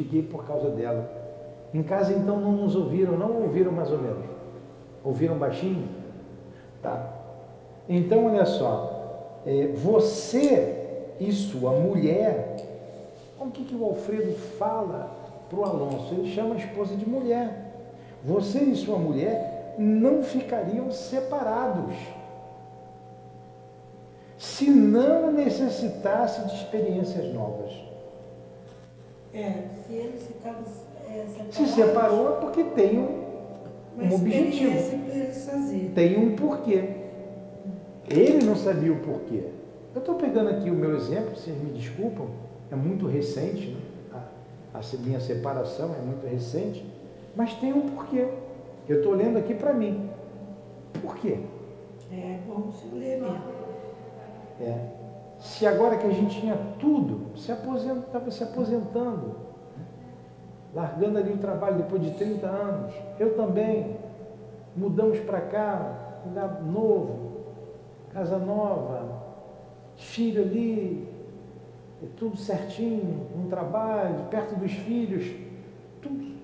desliguei por causa dela. Em casa então não nos ouviram, não ouviram mais ou menos. Ouviram baixinho? Tá. Então olha só, é, você e sua mulher, o que, que o Alfredo fala para o Alonso? Ele chama a esposa de mulher. Você e sua mulher não ficariam separados se não necessitasse de experiências novas. É, se eles ficaram é, separados, Se separou é porque tem um, um objetivo. Tem um porquê. Ele não sabia o porquê. Eu estou pegando aqui o meu exemplo, vocês me desculpam, é muito recente, né? a, a minha separação é muito recente, mas tem um porquê. Eu estou lendo aqui para mim. Por quê? É bom se ler mesmo. É. Se agora que a gente tinha tudo, se aposentava se aposentando, largando ali o trabalho depois de 30 anos. Eu também. Mudamos para cá, lugar novo, casa nova, filho ali, é tudo certinho, um trabalho, perto dos filhos, tudo,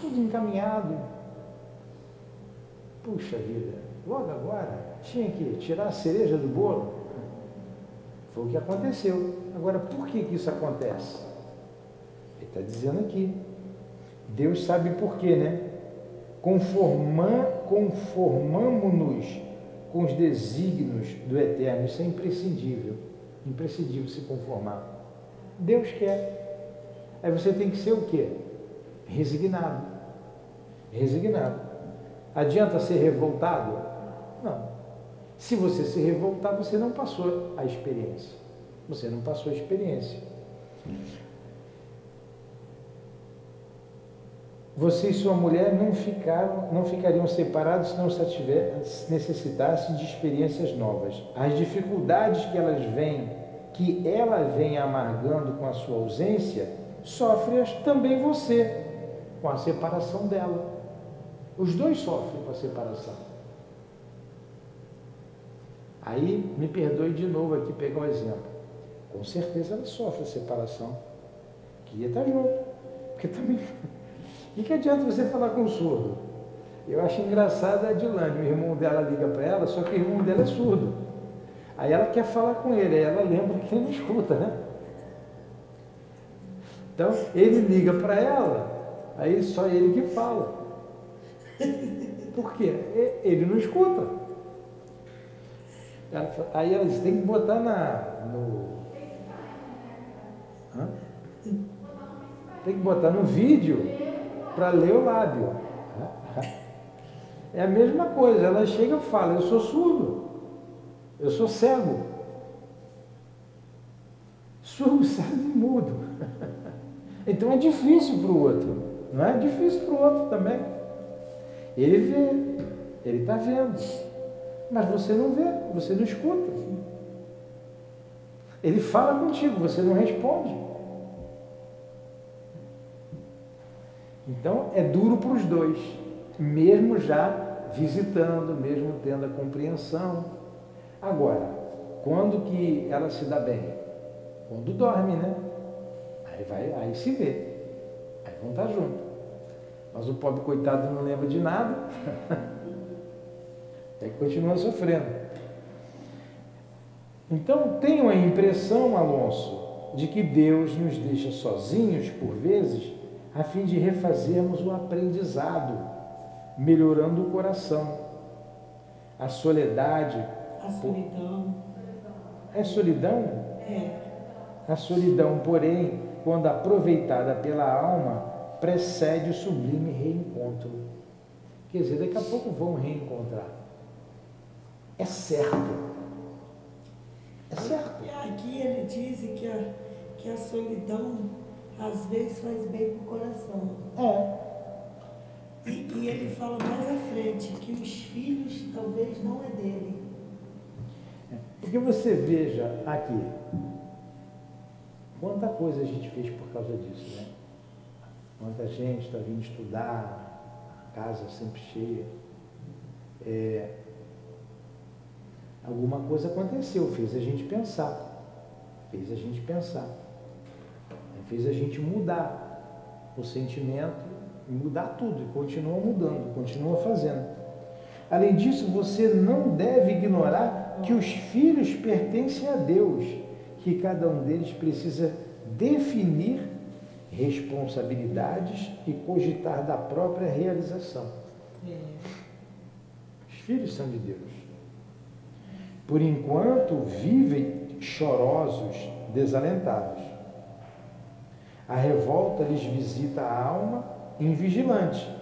tudo encaminhado. Puxa vida, logo agora tinha que tirar a cereja do bolo. Foi o que aconteceu. Agora, por que, que isso acontece? Ele está dizendo aqui. Deus sabe por quê, né? conformamos-nos com os desígnios do Eterno. Isso é imprescindível. Imprescindível se conformar. Deus quer. Aí você tem que ser o quê? Resignado. Resignado. Adianta ser revoltado? Se você se revoltar, você não passou a experiência. Você não passou a experiência. Você e sua mulher não, ficaram, não ficariam separados se não se necessitassem de experiências novas. As dificuldades que elas vêm, que ela vem amargando com a sua ausência, sofre-as também você, com a separação dela. Os dois sofrem com a separação. Aí, me perdoe de novo aqui pegar um exemplo. Com certeza ela sofre a separação. Queria estar junto. Porque também e que adianta você falar com o surdo? Eu acho engraçado a Dilane, o irmão dela liga para ela, só que o irmão dela é surdo. Aí ela quer falar com ele, aí ela lembra que ele não escuta, né? Então, ele liga para ela, aí só ele que fala. Por quê? Ele não escuta. Aí ela diz, tem que botar na, no. Hã? Tem que botar no vídeo para ler o lábio. É a mesma coisa, ela chega e fala, eu sou surdo, eu sou cego. Surdo, cego e mudo. Então é difícil para o outro, não é difícil para o outro também. Ele vê, ele está vendo, mas você não vê, você não escuta. Ele fala contigo, você não responde. Então é duro para os dois, mesmo já visitando, mesmo tendo a compreensão. Agora, quando que ela se dá bem? Quando dorme, né? Aí vai, aí se vê. Aí vão estar juntos. Mas o pobre coitado não lembra de nada. aí continua sofrendo. Então tenho a impressão, Alonso, de que Deus nos deixa sozinhos por vezes a fim de refazermos o aprendizado, melhorando o coração. A soledade. A solidão. É solidão? É. A solidão, porém, quando aproveitada pela alma, precede o sublime reencontro. Quer dizer, daqui a pouco vão reencontrar. É certo. É certo. Aqui ele diz que a, que a solidão às vezes faz bem para o coração. É. E, e, ele fala mais à frente que os filhos talvez não é dele. É. Porque você veja aqui, quanta coisa a gente fez por causa disso, né? Quanta gente está vindo estudar, a casa sempre cheia. É, alguma coisa aconteceu, fez a gente pensar. Fez a gente pensar fez a gente mudar o sentimento, mudar tudo, e continua mudando, continua fazendo. Além disso, você não deve ignorar que os filhos pertencem a Deus, que cada um deles precisa definir responsabilidades e cogitar da própria realização. É. Os filhos são de Deus. Por enquanto, vivem chorosos, desalentados. A revolta lhes visita a alma invigilante.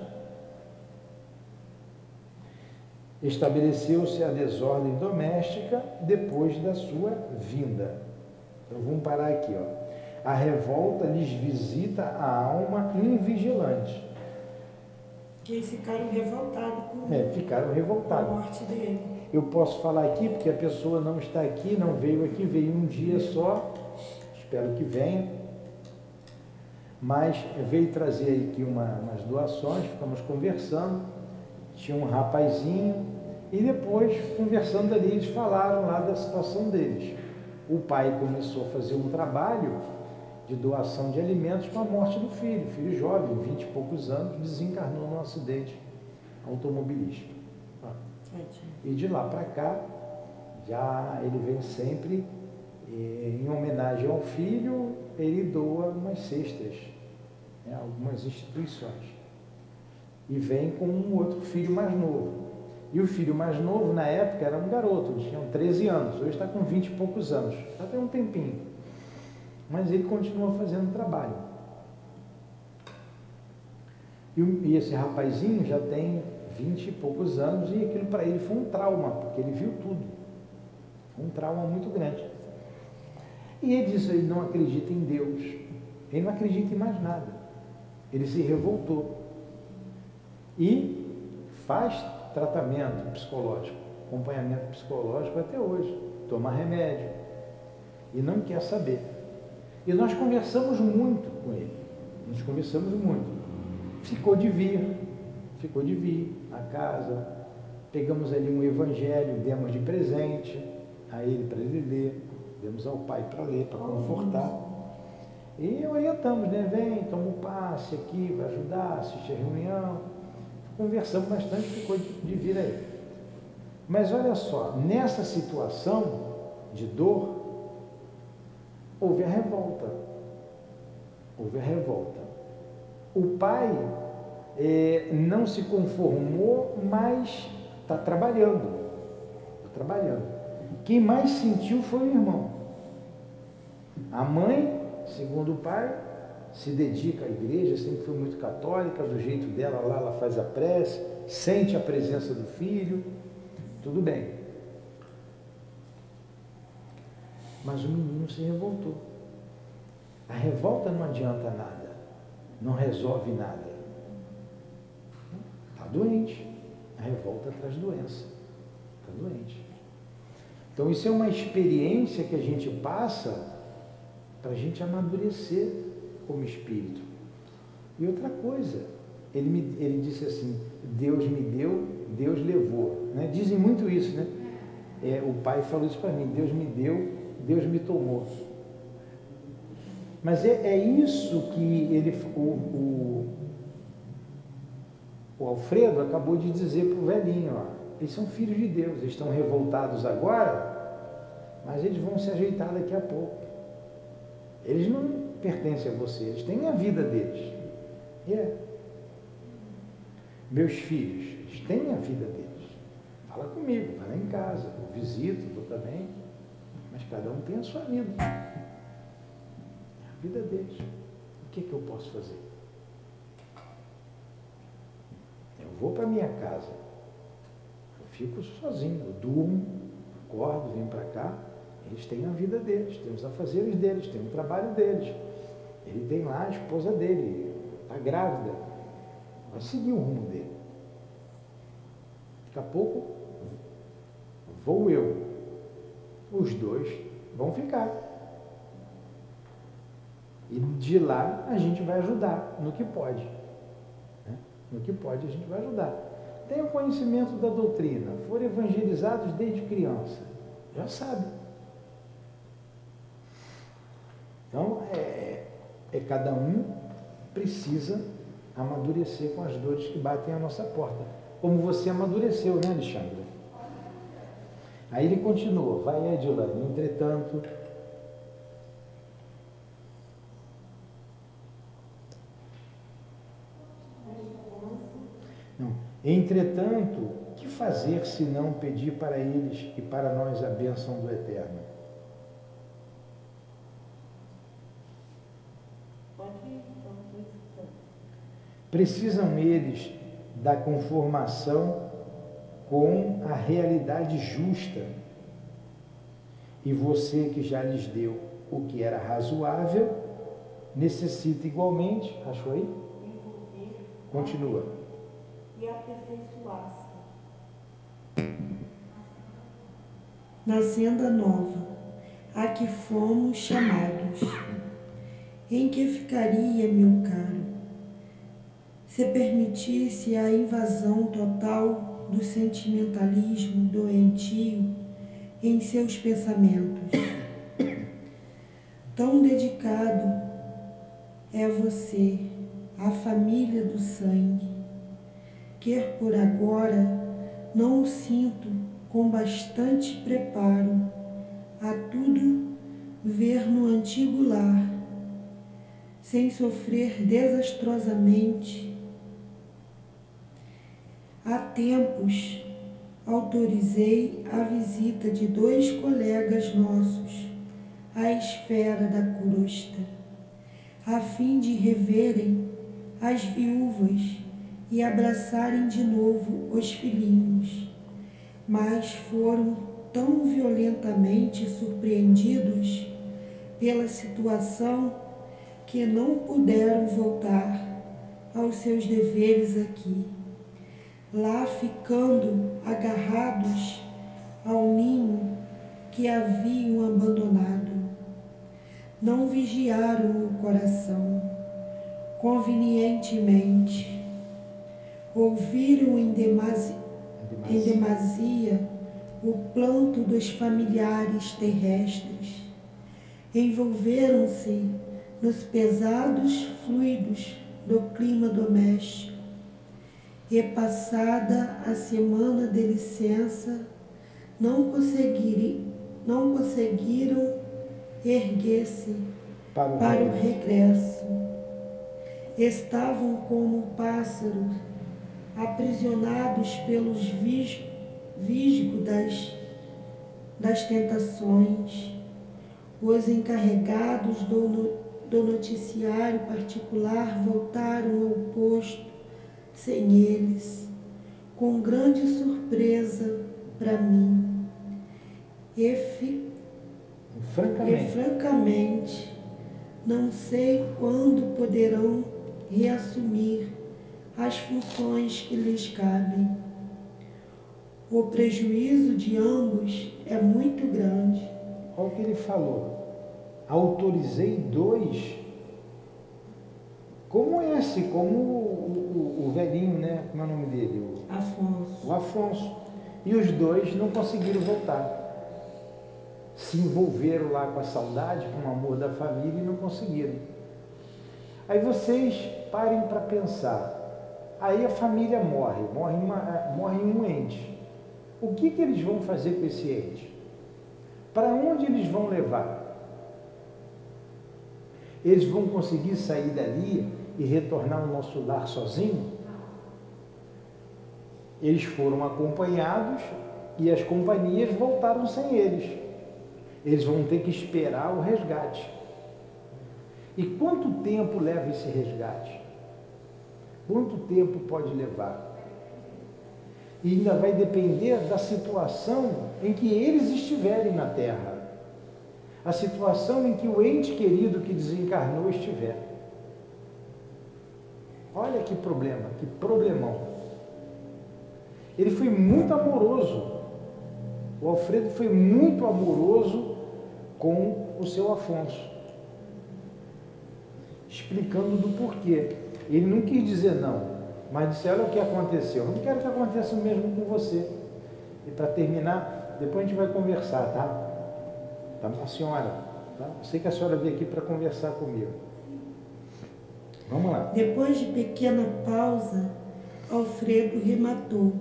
Estabeleceu-se a desordem doméstica depois da sua vinda. Então vamos parar aqui, ó. A revolta lhes visita a alma invigilante. Que ficaram revoltados com, é, ficaram revoltados. a morte dele. Eu posso falar aqui porque a pessoa não está aqui, não veio aqui, veio um dia só. Espero que venha mas veio trazer aqui uma, umas doações, ficamos conversando, tinha um rapazinho, e depois, conversando ali, eles falaram lá da situação deles. O pai começou a fazer um trabalho de doação de alimentos com a morte do filho, filho jovem, 20 e poucos anos, desencarnou num acidente automobilístico. E de lá para cá, já ele vem sempre em homenagem ao filho, ele doa umas cestas, né, algumas instituições. E vem com um outro filho mais novo. E o filho mais novo, na época, era um garoto, tinha 13 anos, hoje está com 20 e poucos anos, já tem um tempinho. Mas ele continua fazendo trabalho. E, esse rapazinho já tem 20 e poucos anos e aquilo para ele foi um trauma, porque ele viu tudo. Um trauma muito grande. E ele disse, ele não acredita em Deus. Ele não acredita em mais nada. Ele se revoltou. E faz tratamento psicológico, acompanhamento psicológico até hoje. Toma remédio. E não quer saber. E nós conversamos muito com ele. Nós conversamos muito. Ficou de vir, ficou de vir à casa. Pegamos ali um evangelho, demos de presente a ele para ele ler, demos ao pai para ler, para confortar. E orientamos, né? Vem, toma um passe aqui, vai ajudar, assiste a reunião. Conversamos bastante, ficou de vir aí. Mas olha só, nessa situação de dor, houve a revolta. Houve a revolta. O pai é, não se conformou, mas está trabalhando. Está trabalhando. Quem mais sentiu foi o irmão. A mãe, segundo o pai, se dedica à igreja, sempre foi muito católica, do jeito dela lá, ela faz a prece, sente a presença do filho, tudo bem. Mas o menino se revoltou. A revolta não adianta nada, não resolve nada. Está doente. A revolta traz doença. Está doente. Então, isso é uma experiência que a gente passa para a gente amadurecer como espírito. E outra coisa, ele, me, ele disse assim: Deus me deu, Deus levou. Né? Dizem muito isso, né? É, o pai falou isso para mim: Deus me deu, Deus me tomou. Mas é, é isso que ele, o, o, o Alfredo acabou de dizer para o velhinho: ó, eles são filhos de Deus, eles estão revoltados agora, mas eles vão se ajeitar daqui a pouco. Eles não pertencem a você, eles têm a vida deles. E é. Meus filhos, eles têm a vida deles. Fala comigo, vai lá em casa, eu visito, eu também. Mas cada um tem a sua vida. É a vida deles. O que, é que eu posso fazer? Eu vou para minha casa. Eu fico sozinho, eu durmo, acordo, venho para cá. Eles têm a vida deles, têm os afazeres deles, têm o trabalho deles. Ele tem lá a esposa dele, está grávida. Vai seguir o rumo dele. Daqui a pouco vou eu os dois vão ficar. E de lá a gente vai ajudar no que pode. No que pode a gente vai ajudar. Tenham conhecimento da doutrina, foram evangelizados desde criança, já sabe. Então, é, é cada um precisa amadurecer com as dores que batem à nossa porta. Como você amadureceu, né, Alexandre? Aí ele continua, vai Edilane, entretanto. Não. Entretanto, que fazer se não pedir para eles e para nós a bênção do Eterno? Precisam eles da conformação com a realidade justa. E você que já lhes deu o que era razoável, necessita igualmente, achou aí? Continua. E aperfeiçoar-se. Na senda nova, a que fomos chamados, Em que ficaria, meu caro, se permitisse a invasão total do sentimentalismo doentio em seus pensamentos? Tão dedicado é você à família do sangue, que por agora não o sinto com bastante preparo a tudo ver no antigo lar, sem sofrer desastrosamente. Há tempos autorizei a visita de dois colegas nossos à esfera da crosta, a fim de reverem as viúvas e abraçarem de novo os filhinhos, mas foram tão violentamente surpreendidos pela situação que não puderam voltar aos seus deveres aqui, lá ficando agarrados ao ninho que haviam abandonado. Não vigiaram o coração. Convenientemente ouviram em demasia, em demasia. o planto dos familiares terrestres, envolveram-se nos pesados fluidos do clima doméstico, e passada a semana de licença, não conseguiram, não conseguiram erguer-se para, para o regresso. Estavam como pássaros aprisionados pelos visgos das, das tentações, os encarregados do, do noticiário particular voltaram ao posto sem eles, com grande surpresa para mim. E, fi, francamente. e francamente, não sei quando poderão reassumir as funções que lhes cabem. O prejuízo de ambos é muito grande. Olha o que ele falou. Autorizei dois. Como esse, como o, o, o velhinho, né? Como é o nome dele? O, Afonso. O Afonso. E os dois não conseguiram voltar. Se envolveram lá com a saudade, com o amor da família e não conseguiram. Aí vocês parem para pensar. Aí a família morre, morre, uma, morre um ente. O que, que eles vão fazer com esse ente? Para onde eles vão levar? Eles vão conseguir sair dali e retornar ao nosso lar sozinho? Eles foram acompanhados e as companhias voltaram sem eles. Eles vão ter que esperar o resgate. E quanto tempo leva esse resgate? Quanto tempo pode levar? E ainda vai depender da situação em que eles estiverem na Terra. A situação em que o ente querido que desencarnou estiver. Olha que problema, que problemão. Ele foi muito amoroso. O Alfredo foi muito amoroso com o seu Afonso, explicando do porquê. Ele não quis dizer não, mas disse: Olha o que aconteceu. Eu não quero que aconteça o mesmo com você. E para terminar, depois a gente vai conversar, tá? Tá, a senhora, tá? Eu sei que a senhora veio aqui para conversar comigo. Vamos lá. Depois de pequena pausa, Alfredo rematou.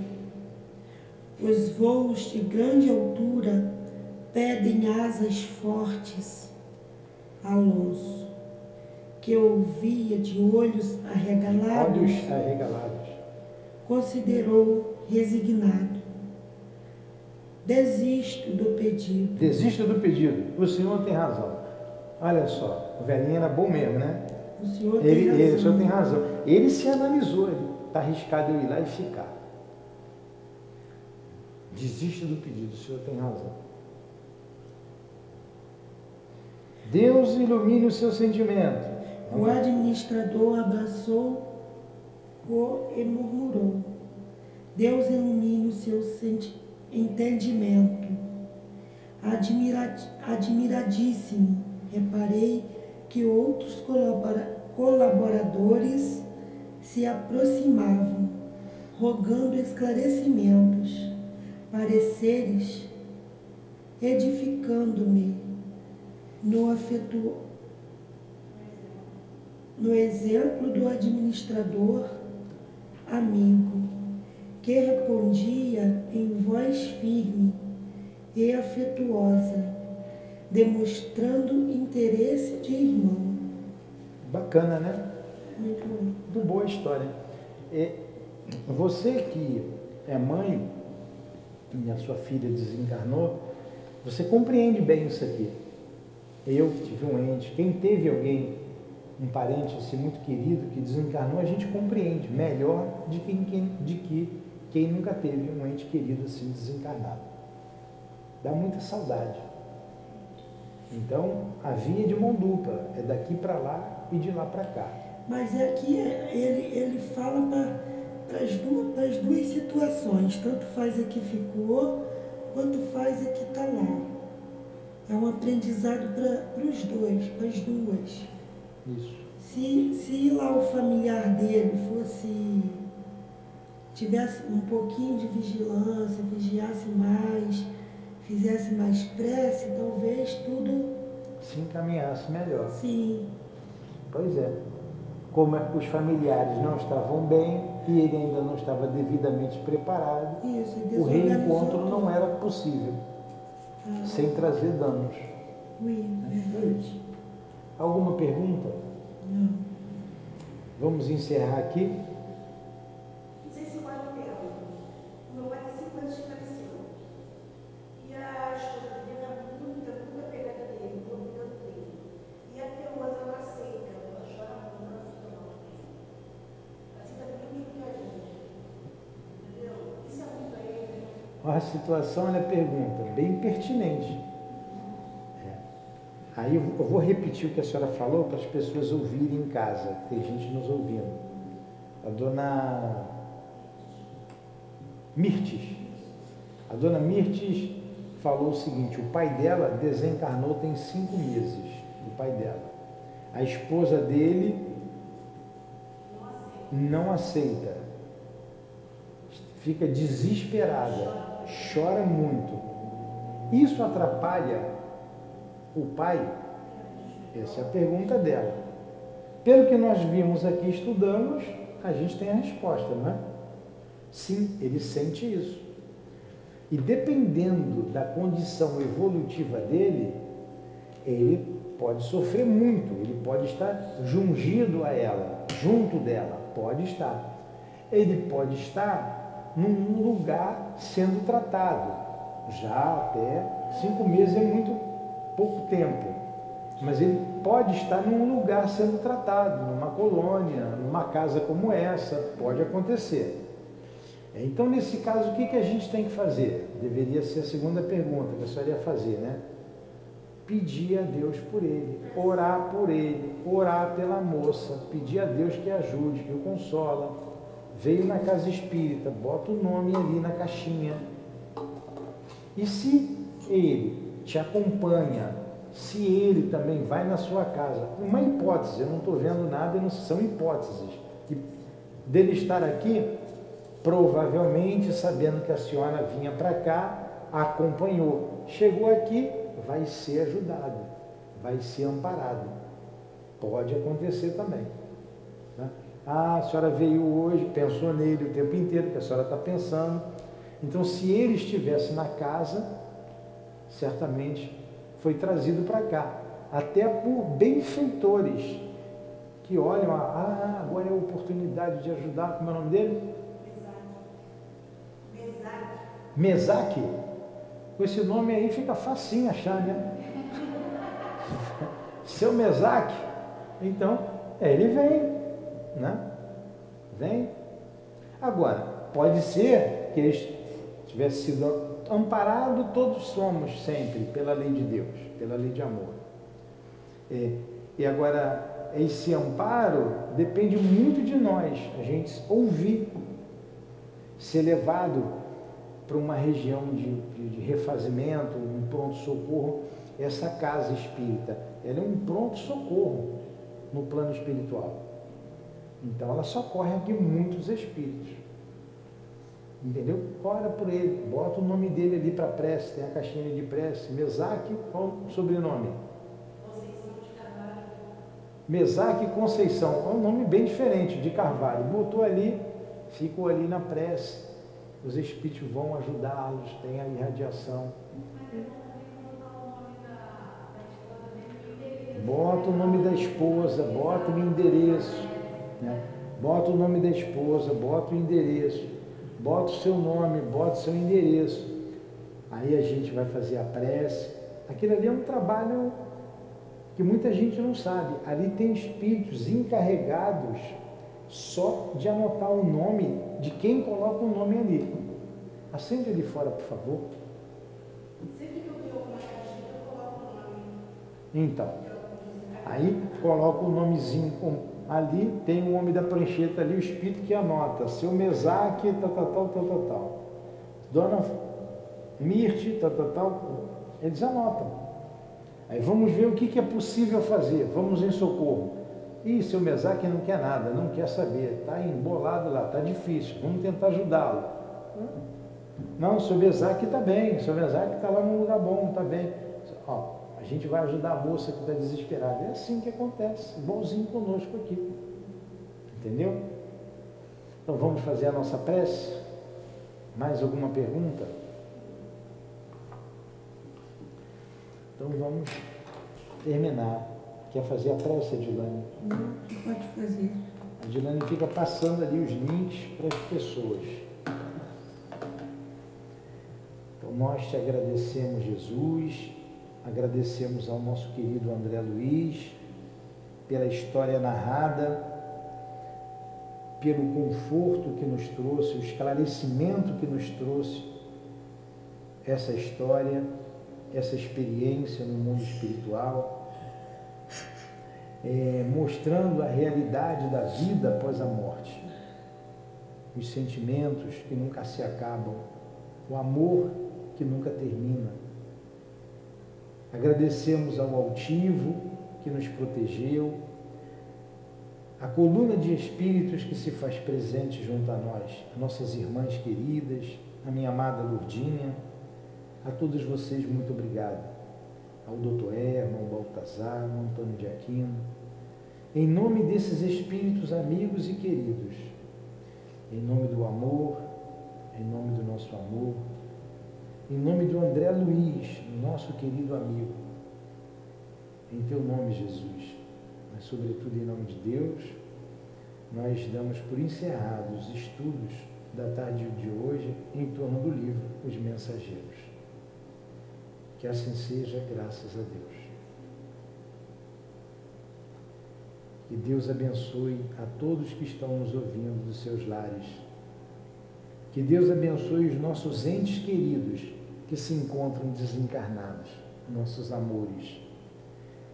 Os voos de grande altura pedem asas fortes. Alonso que ouvia de olhos arregalados, olhos arregalados, considerou resignado. Desisto do pedido. Desisto do pedido. O senhor tem razão. Olha só, o velhinho era bom mesmo, né? O senhor ele, tem razão. Ele, o senhor tem razão. Ele se analisou, ele está arriscado eu ir lá e ficar. Desisto do pedido, o senhor tem razão. Deus ilumine o seu sentimento. O administrador abraçou-o e murmurou: Deus ilumine o seu entendimento. Admira admiradíssimo, reparei que outros colaboradores se aproximavam, rogando esclarecimentos, pareceres, edificando-me no afeto, no exemplo do administrador amigo, que respondia em voz firme e afetuosa, demonstrando interesse de irmão. Bacana, né? Muito bom. Muito boa história. E você que é mãe e a sua filha desencarnou, você compreende bem isso aqui. Eu que tive um ente, quem teve alguém, um parente assim muito querido que desencarnou, a gente compreende melhor de quem, quem de que quem nunca teve um ente querido assim desencarnado. Dá muita saudade. Então, a via de mão dupla é daqui para lá e de lá para cá. Mas é ele, ele fala para as duas, duas situações, tanto faz a que ficou, quanto faz a que está lá. É um aprendizado para os dois, para as duas. Isso. Se, se lá o familiar dele fosse tivesse um pouquinho de vigilância, vigiasse mais, fizesse mais prece, talvez tudo se encaminhasse melhor. Sim. Pois é. Como é os familiares não estavam bem e ele ainda não estava devidamente preparado, Isso, o reencontro não era possível, ah. sem trazer danos. Oui, verdade. Alguma pergunta? Não. Vamos encerrar aqui. a situação, ela pergunta, bem pertinente. Aí eu vou repetir o que a senhora falou para as pessoas ouvirem em casa, tem gente nos ouvindo. A dona Mirtes. A dona Mirtes falou o seguinte, o pai dela desencarnou tem cinco meses, o pai dela. A esposa dele não aceita. Fica desesperada chora muito. Isso atrapalha o pai? Essa é a pergunta dela. Pelo que nós vimos aqui, estudamos, a gente tem a resposta, não é? Sim, ele sente isso. E dependendo da condição evolutiva dele, ele pode sofrer muito, ele pode estar jungido a ela, junto dela, pode estar. Ele pode estar num lugar sendo tratado. Já até cinco meses é muito pouco tempo, mas ele pode estar num lugar sendo tratado, numa colônia, numa casa como essa, pode acontecer. Então, nesse caso, o que, que a gente tem que fazer? Deveria ser a segunda pergunta que a senhora ia fazer, né? Pedir a Deus por ele, orar por ele, orar pela moça, pedir a Deus que ajude, que o consola, veio na casa espírita, bota o nome ali na caixinha. E se ele te acompanha, se ele também vai na sua casa, uma hipótese, eu não estou vendo nada, não são hipóteses, que dele estar aqui, provavelmente sabendo que a senhora vinha para cá, acompanhou, chegou aqui, vai ser ajudado, vai ser amparado. Pode acontecer também. Ah, a senhora veio hoje, pensou nele o tempo inteiro, que a senhora está pensando. Então, se ele estivesse na casa, certamente foi trazido para cá, até por benfeitores que olham, ah, agora é a oportunidade de ajudar, como é o nome dele? Mesaque. Com esse nome aí fica facinho achar, né? Seu Mesaque. Então, é, ele vem, né? Vem. Agora, pode ser que ele tivesse sido amparado, todos somos sempre pela lei de Deus, pela lei de amor. É, e agora, esse amparo depende muito de nós, a gente ouvir, ser levado para uma região de, de, refazimento, um pronto-socorro, essa casa espírita, ela é um pronto socorro no plano espiritual. Então ela socorre aqui muitos espíritos. Entendeu? Ora por ele, bota o nome dele ali para prece, tem a caixinha de prece. Mesaque, qual o sobrenome? Conceição de Carvalho. Mesaque Conceição, é um nome bem diferente de Carvalho. Botou ali, ficou ali na prece. Os espíritos vão ajudá-los, tem a irradiação. Bota o nome da esposa, bota o endereço. Né? Bota o nome da esposa, bota o endereço, bota o seu nome, bota o seu endereço. Aí a gente vai fazer a prece. Aquilo ali é um trabalho que muita gente não sabe. Ali tem espíritos encarregados só de anotar o nome de quem coloca o nome ali. Acende ali fora, por favor. Sempre que eu coloco na caixinha, eu coloco o nome. Então, aí coloca o nomezinho ali tem o homem da prancheta ali, o espírito que anota, seu Mesaque, tal, tal, tal, tal, tal, tal. Dona Mirte, tal, tal, tal, eles anotam. Aí vamos ver o que, que é possível fazer, vamos em socorro. Ih, seu Mesaque não quer nada, não quer saber, está embolado lá, está difícil, vamos tentar ajudá-lo. Não, seu Mesaque está bem, seu Mesaque está lá num lugar bom, está bem. Ó, a gente vai ajudar a moça que está desesperada. É assim que acontece, igualzinho conosco aqui. Entendeu? Então vamos fazer a nossa prece? Mais alguma pergunta? Então vamos terminar. Quer fazer a prece, Adilane? Não, pode fazer. A Adilane fica passando ali os links para as pessoas. Então nós te agradecemos, Jesus Agradecemos ao nosso querido André Luiz pela história narrada, pelo conforto que nos trouxe, o esclarecimento que nos trouxe essa história, essa experiência no mundo espiritual, é, mostrando a realidade da vida após a morte, os sentimentos que nunca se acabam, o amor que nunca termina Agradecemos ao altivo que nos protegeu, a coluna de espíritos que se faz presente junto a nós, a nossas irmãs queridas, a minha amada Lourdinha, a todos vocês muito obrigado. Ao doutor Herman, ao Baltazar, ao Antônio de Aquino. Em nome desses espíritos amigos e queridos, em nome do amor, em nome do nosso amor, em nome do André Luiz, nosso querido amigo, em teu nome, Jesus, mas sobretudo em nome de Deus, nós damos por encerrados os estudos da tarde de hoje em torno do livro Os Mensageiros. Que assim seja, graças a Deus. Que Deus abençoe a todos que estão nos ouvindo dos seus lares. Que Deus abençoe os nossos entes queridos que se encontram desencarnados, nossos amores,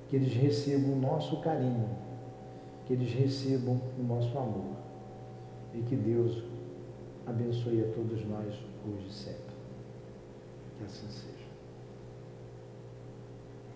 que eles recebam o nosso carinho, que eles recebam o nosso amor e que Deus abençoe a todos nós hoje e sempre. Que assim seja.